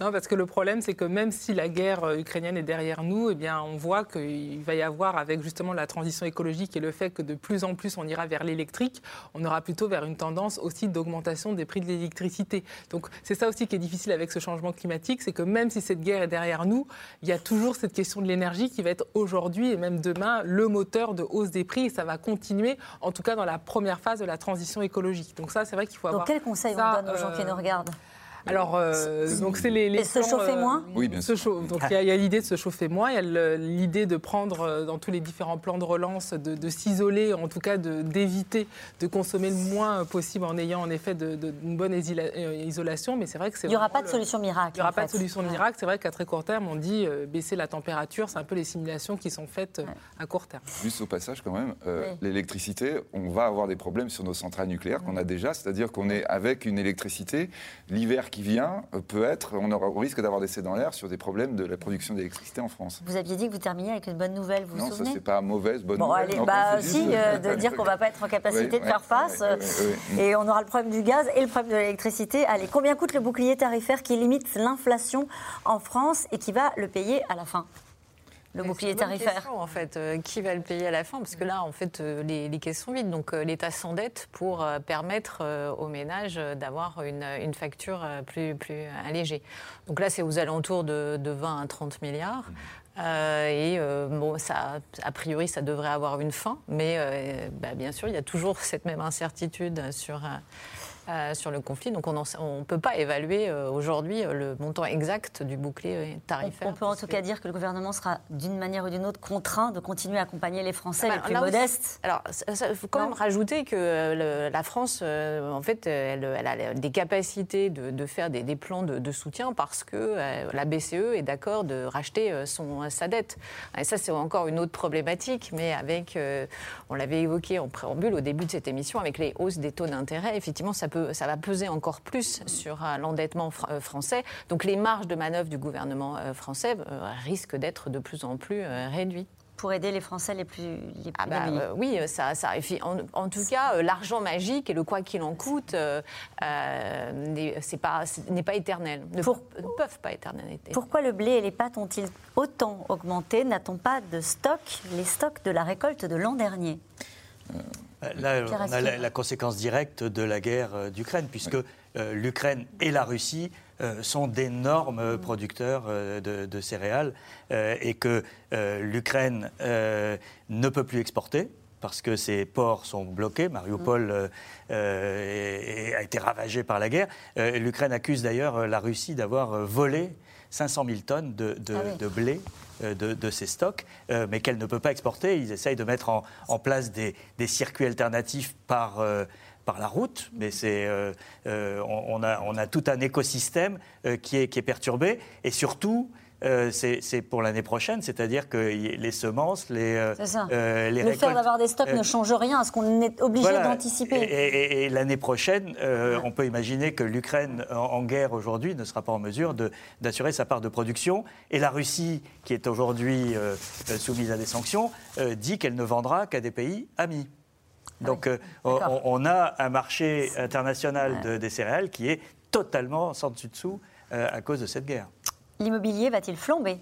Non, parce que le problème, c'est que même si la guerre euh, ukrainienne est derrière nous, eh bien, on voit qu'il va y avoir, avec justement la transition écologique et le fait que de plus en plus on ira vers l'électrique, on aura plutôt vers une tendance aussi d'augmentation des prix de l'électricité. Donc, c'est ça aussi qui est difficile avec ce changement climatique, c'est que même si cette guerre est derrière nous, il y a toujours cette question de l'énergie qui va être aujourd'hui et même demain le moteur de hausse des prix et ça va continuer, en tout cas dans la première phase de la transition écologique. Donc ça, c'est vrai qu'il faut donc, quel conseil on donne aux gens qui nous euh, regardent alors, euh, donc c'est les, les se chauffer euh, moins. Oui, bien sûr. Donc il y a, l'idée de se chauffer moins, il y a l'idée de prendre dans tous les différents plans de relance, de, s'isoler, en tout cas d'éviter de, consommer le moins possible en ayant en effet de, une bonne isolation. Mais c'est vrai que c'est. Il n'y aura pas de solution miracle. Il n'y aura pas de solution miracle. C'est vrai qu'à très court terme, on dit baisser la température. C'est un peu les simulations qui sont faites à court terme. Juste au passage, quand même, l'électricité, on va avoir des problèmes sur nos centrales nucléaires qu'on a déjà, c'est-à-dire qu'on est avec une électricité l'hiver qui vient euh, peut être, on aura, au risque d'avoir des dans l'air sur des problèmes de la production d'électricité en France. Vous aviez dit que vous terminiez avec une bonne nouvelle, vous non, vous souvenez Non, ça c'est pas mauvaise, bonne nouvelle. Allez, bah, aussi, euh, de dire qu'on ne va pas être en capacité de faire face, et on aura le problème du gaz et le problème de l'électricité. Allez, combien coûte le bouclier tarifaire qui limite l'inflation en France et qui va le payer à la fin? Le bouclier tarifaire En fait, euh, qui va le payer à la fin? Parce que là, en fait, euh, les, les, caisses sont vides. Donc, euh, l'État s'endette pour permettre aux ménages d'avoir une, une, facture plus, plus allégée. Donc là, c'est aux alentours de, de, 20 à 30 milliards. et bon, ça, a priori, ça devrait avoir une fin, mais bah, bien sûr, il y a toujours cette même incertitude sur euh, sur le conflit. Donc on ne peut pas évaluer euh, aujourd'hui euh, le montant exact du bouclier tarifaire. On, peut en tout cas dire que le gouvernement sera d'une manière ou d'une autre contraint de continuer à accompagner les Français les plus modestes. alors, il faut quand même rajouter que la France, en fait, elle, a des capacités de, faire des, plans de, soutien parce que la BCE est d'accord de racheter son, sa dette. Et ça, c'est encore une autre problématique, mais avec, on l'avait évoqué en préambule au début de cette émission, avec les hausses des taux d'intérêt, effectivement, ça ça va peser encore plus sur euh, l'endettement euh, français. Donc les marges de manœuvre du gouvernement euh, français risquent d'être de plus en plus réduites. Pour aider les Français les plus, les ah bah, Oui, ça, ça en, en tout cas, l'argent magique et le quoi qu'il en coûte euh, n'est pas, pas éternel, ne, peuvent pas éternel. Pourquoi le blé et les pâtes ont-ils autant augmenté? N'a-t-on pas de stock, les stocks de la récolte de l'an dernier? Là, on a la, conséquence directe de la guerre euh, d'Ukraine, puisque euh, l'Ukraine et la Russie euh, sont d'énormes producteurs de, céréales et que l'Ukraine ne peut plus exporter parce que ses ports sont bloqués. Mariupol a été ravagé par la guerre. L'Ukraine accuse d'ailleurs la Russie d'avoir volé 500 000 tonnes de, ah blé euh, de, ces stocks, euh, mais qu'elle ne peut pas exporter. Ils essayent de mettre en, place des, circuits alternatifs par, euh, par la route, mais c'est, on, a, on, a, tout un écosystème qui, est, qui est perturbé. Et surtout, euh, c'est pour l'année prochaine, c'est-à-dire que les semences, les, euh, euh, les Le fait d'avoir des stocks ne change rien à ce qu'on est obligé d'anticiper. Et, l'année prochaine, on peut imaginer que l'Ukraine en, guerre aujourd'hui ne sera pas en mesure d'assurer sa part de production. Et la Russie, qui est aujourd'hui soumise à des sanctions, dit qu'elle ne vendra qu'à des pays amis. Ah Donc on, a un marché international de, des céréales qui est totalement sans dessus dessous à cause de cette guerre. L'immobilier va-t-il flamber?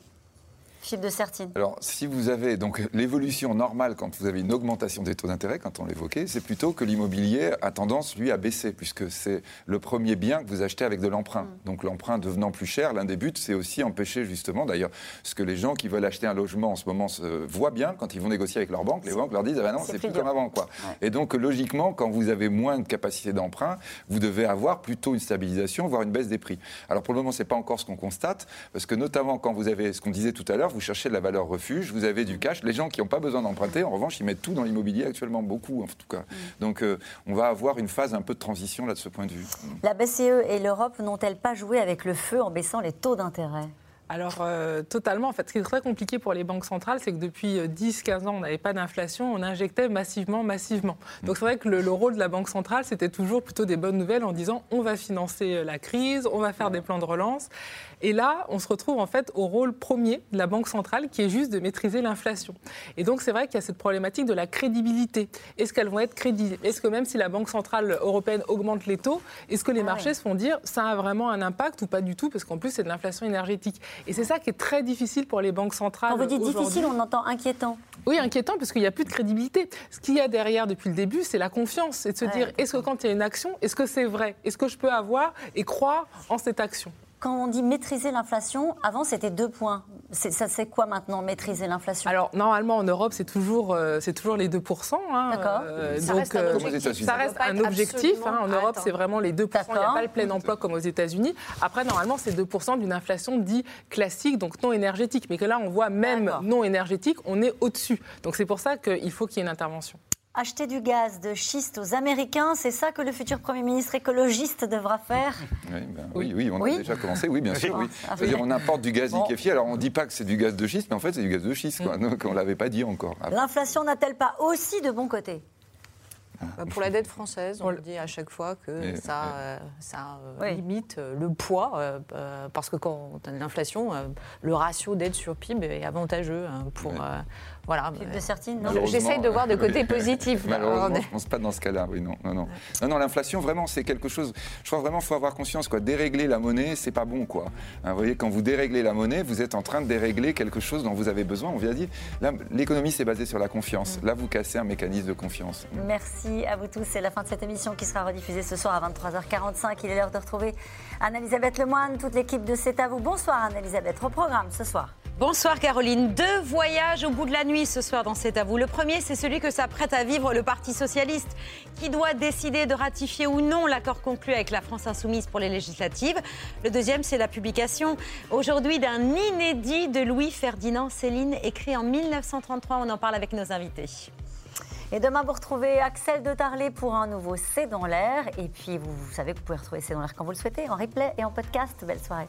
Philippe de Sertine. Alors, si vous avez donc l'évolution normale quand vous avez une augmentation des taux d'intérêt, quand on l'évoquait, c'est plutôt que l'immobilier a tendance, lui, à baisser, puisque c'est le premier bien que vous achetez avec de l'emprunt. Mm. Donc, l'emprunt devenant plus cher, l'un des buts, c'est aussi empêcher justement, d'ailleurs, ce que les gens qui veulent acheter un logement en ce moment se voient bien quand ils vont négocier avec leur banque. Les banques leur disent, ah ben non, c'est plus, comme avant, quoi. Et donc, logiquement, quand vous avez moins de capacité d'emprunt, vous devez avoir plutôt une stabilisation, voire une baisse des prix. Alors, pour le moment, c'est pas encore ce qu'on constate, parce que notamment quand vous avez ce qu'on disait tout à l'heure, vous cherchez de la valeur refuge, vous avez du cash. Les gens qui n'ont pas besoin d'emprunter, en revanche, ils mettent tout dans l'immobilier actuellement, beaucoup en tout cas. Mm. Donc euh, on va avoir une phase un peu de transition là de ce point de vue. La BCE et l'Europe n'ont-elles pas joué avec le feu en baissant les taux d'intérêt? Alors, euh, totalement. En fait, ce qui est très compliqué pour les banques centrales, c'est que depuis 10-15 euh, ans, on n'avait pas d'inflation, on injectait massivement, massivement. Donc, c'est vrai que le, rôle de la Banque centrale, c'était toujours plutôt des bonnes nouvelles en disant on va financer la crise, on va faire des plans de relance. Et là, on se retrouve en fait au rôle premier de la Banque centrale qui est juste de maîtriser l'inflation. Et donc, c'est vrai qu'il y a cette problématique de la crédibilité. Est-ce qu'elles vont être crédibles? Est-ce que même si la Banque centrale européenne augmente les taux, est-ce que les ah marchés se font dire ça a vraiment un impact ou pas du tout? Parce qu'en plus, c'est de l'inflation énergétique. Et c'est ça qui est très difficile pour les banques centrales. Quand vous dites difficile, on entend inquiétant. Oui, inquiétant parce qu'il n'y a plus de crédibilité. Ce qu'il y a derrière depuis le début, c'est la confiance. C'est de se dire est-ce que quand il y a une action, est-ce que c'est vrai? Est-ce que je peux avoir et croire en cette action? Quand on dit maîtriser l'inflation, avant c'était deux points. Ça c'est quoi maintenant, maîtriser l'inflation? Alors normalement en Europe c'est toujours, euh, c'est toujours les 2%. Hein, D'accord. Euh, ça, reste un objectif. ça reste un objectif. Hein. en Europe c'est vraiment les 2%. Il n'y a pas le plein emploi comme aux États-Unis. Après normalement c'est 2% d'une inflation dit classique, donc non énergétique. Mais que là on voit même non énergétique, on est au-dessus. Donc c'est pour ça qu'il faut qu'il y ait une intervention. Acheter du gaz de schiste aux Américains, c'est ça que le futur Premier ministre écologiste devra faire ben oui, oui, on a déjà commencé, oui, bien sûr. Oui. Ah, C'est-à-dire on importe du gaz liquéfié, alors on ne dit pas que c'est du gaz de schiste, mais en fait c'est du gaz de schiste, quoi. Mm. on ne l'avait pas dit encore. L'inflation n'a-t-elle pas aussi de bons côtés bah, pour la dette française, on le dit à chaque fois que ça, euh, ça euh, limite euh, le poids, parce que quand on a de l'inflation, le ratio dette sur PIB est avantageux hein, pour, voilà. de J'essaye de voir de côté positif. Malheureusement, je ne pense pas dans ce cas-là. Oui, non, non, non. non, non l'inflation, vraiment, c'est quelque chose. Je crois vraiment qu'il faut avoir conscience. Quoi. Dérégler la monnaie, c'est pas bon. Quoi. Hein, vous voyez, quand vous déréglez la monnaie, vous êtes en train de dérégler quelque chose dont vous avez besoin. On vient de dire. L'économie, c'est basé sur la confiance. Mm. Là, vous cassez un mécanisme de confiance. Merci à vous tous. C'est la fin de cette émission qui sera rediffusée ce soir à 23h45. Il est l'heure de retrouver Anne-Elisabeth Lemoine, toute l'équipe de C'est à vous. Bonsoir, Anne-Elisabeth. Au programme ce soir. Bonsoir Caroline. Deux voyages au bout de la nuit ce soir dans C'est à vous. Le premier, c'est celui que s'apprête à vivre le Parti socialiste, qui doit décider de ratifier ou non l'accord conclu avec la France insoumise pour les législatives. Le deuxième, c'est la publication aujourd'hui d'un inédit de Louis-Ferdinand Céline, écrit en 1933. On en parle avec nos invités. Et demain, vous retrouvez Axel de Tarlet pour un nouveau C'est dans l'air. Et puis, vous, savez vous pouvez retrouver C'est dans l'air quand vous le souhaitez, en replay et en podcast. Belle soirée.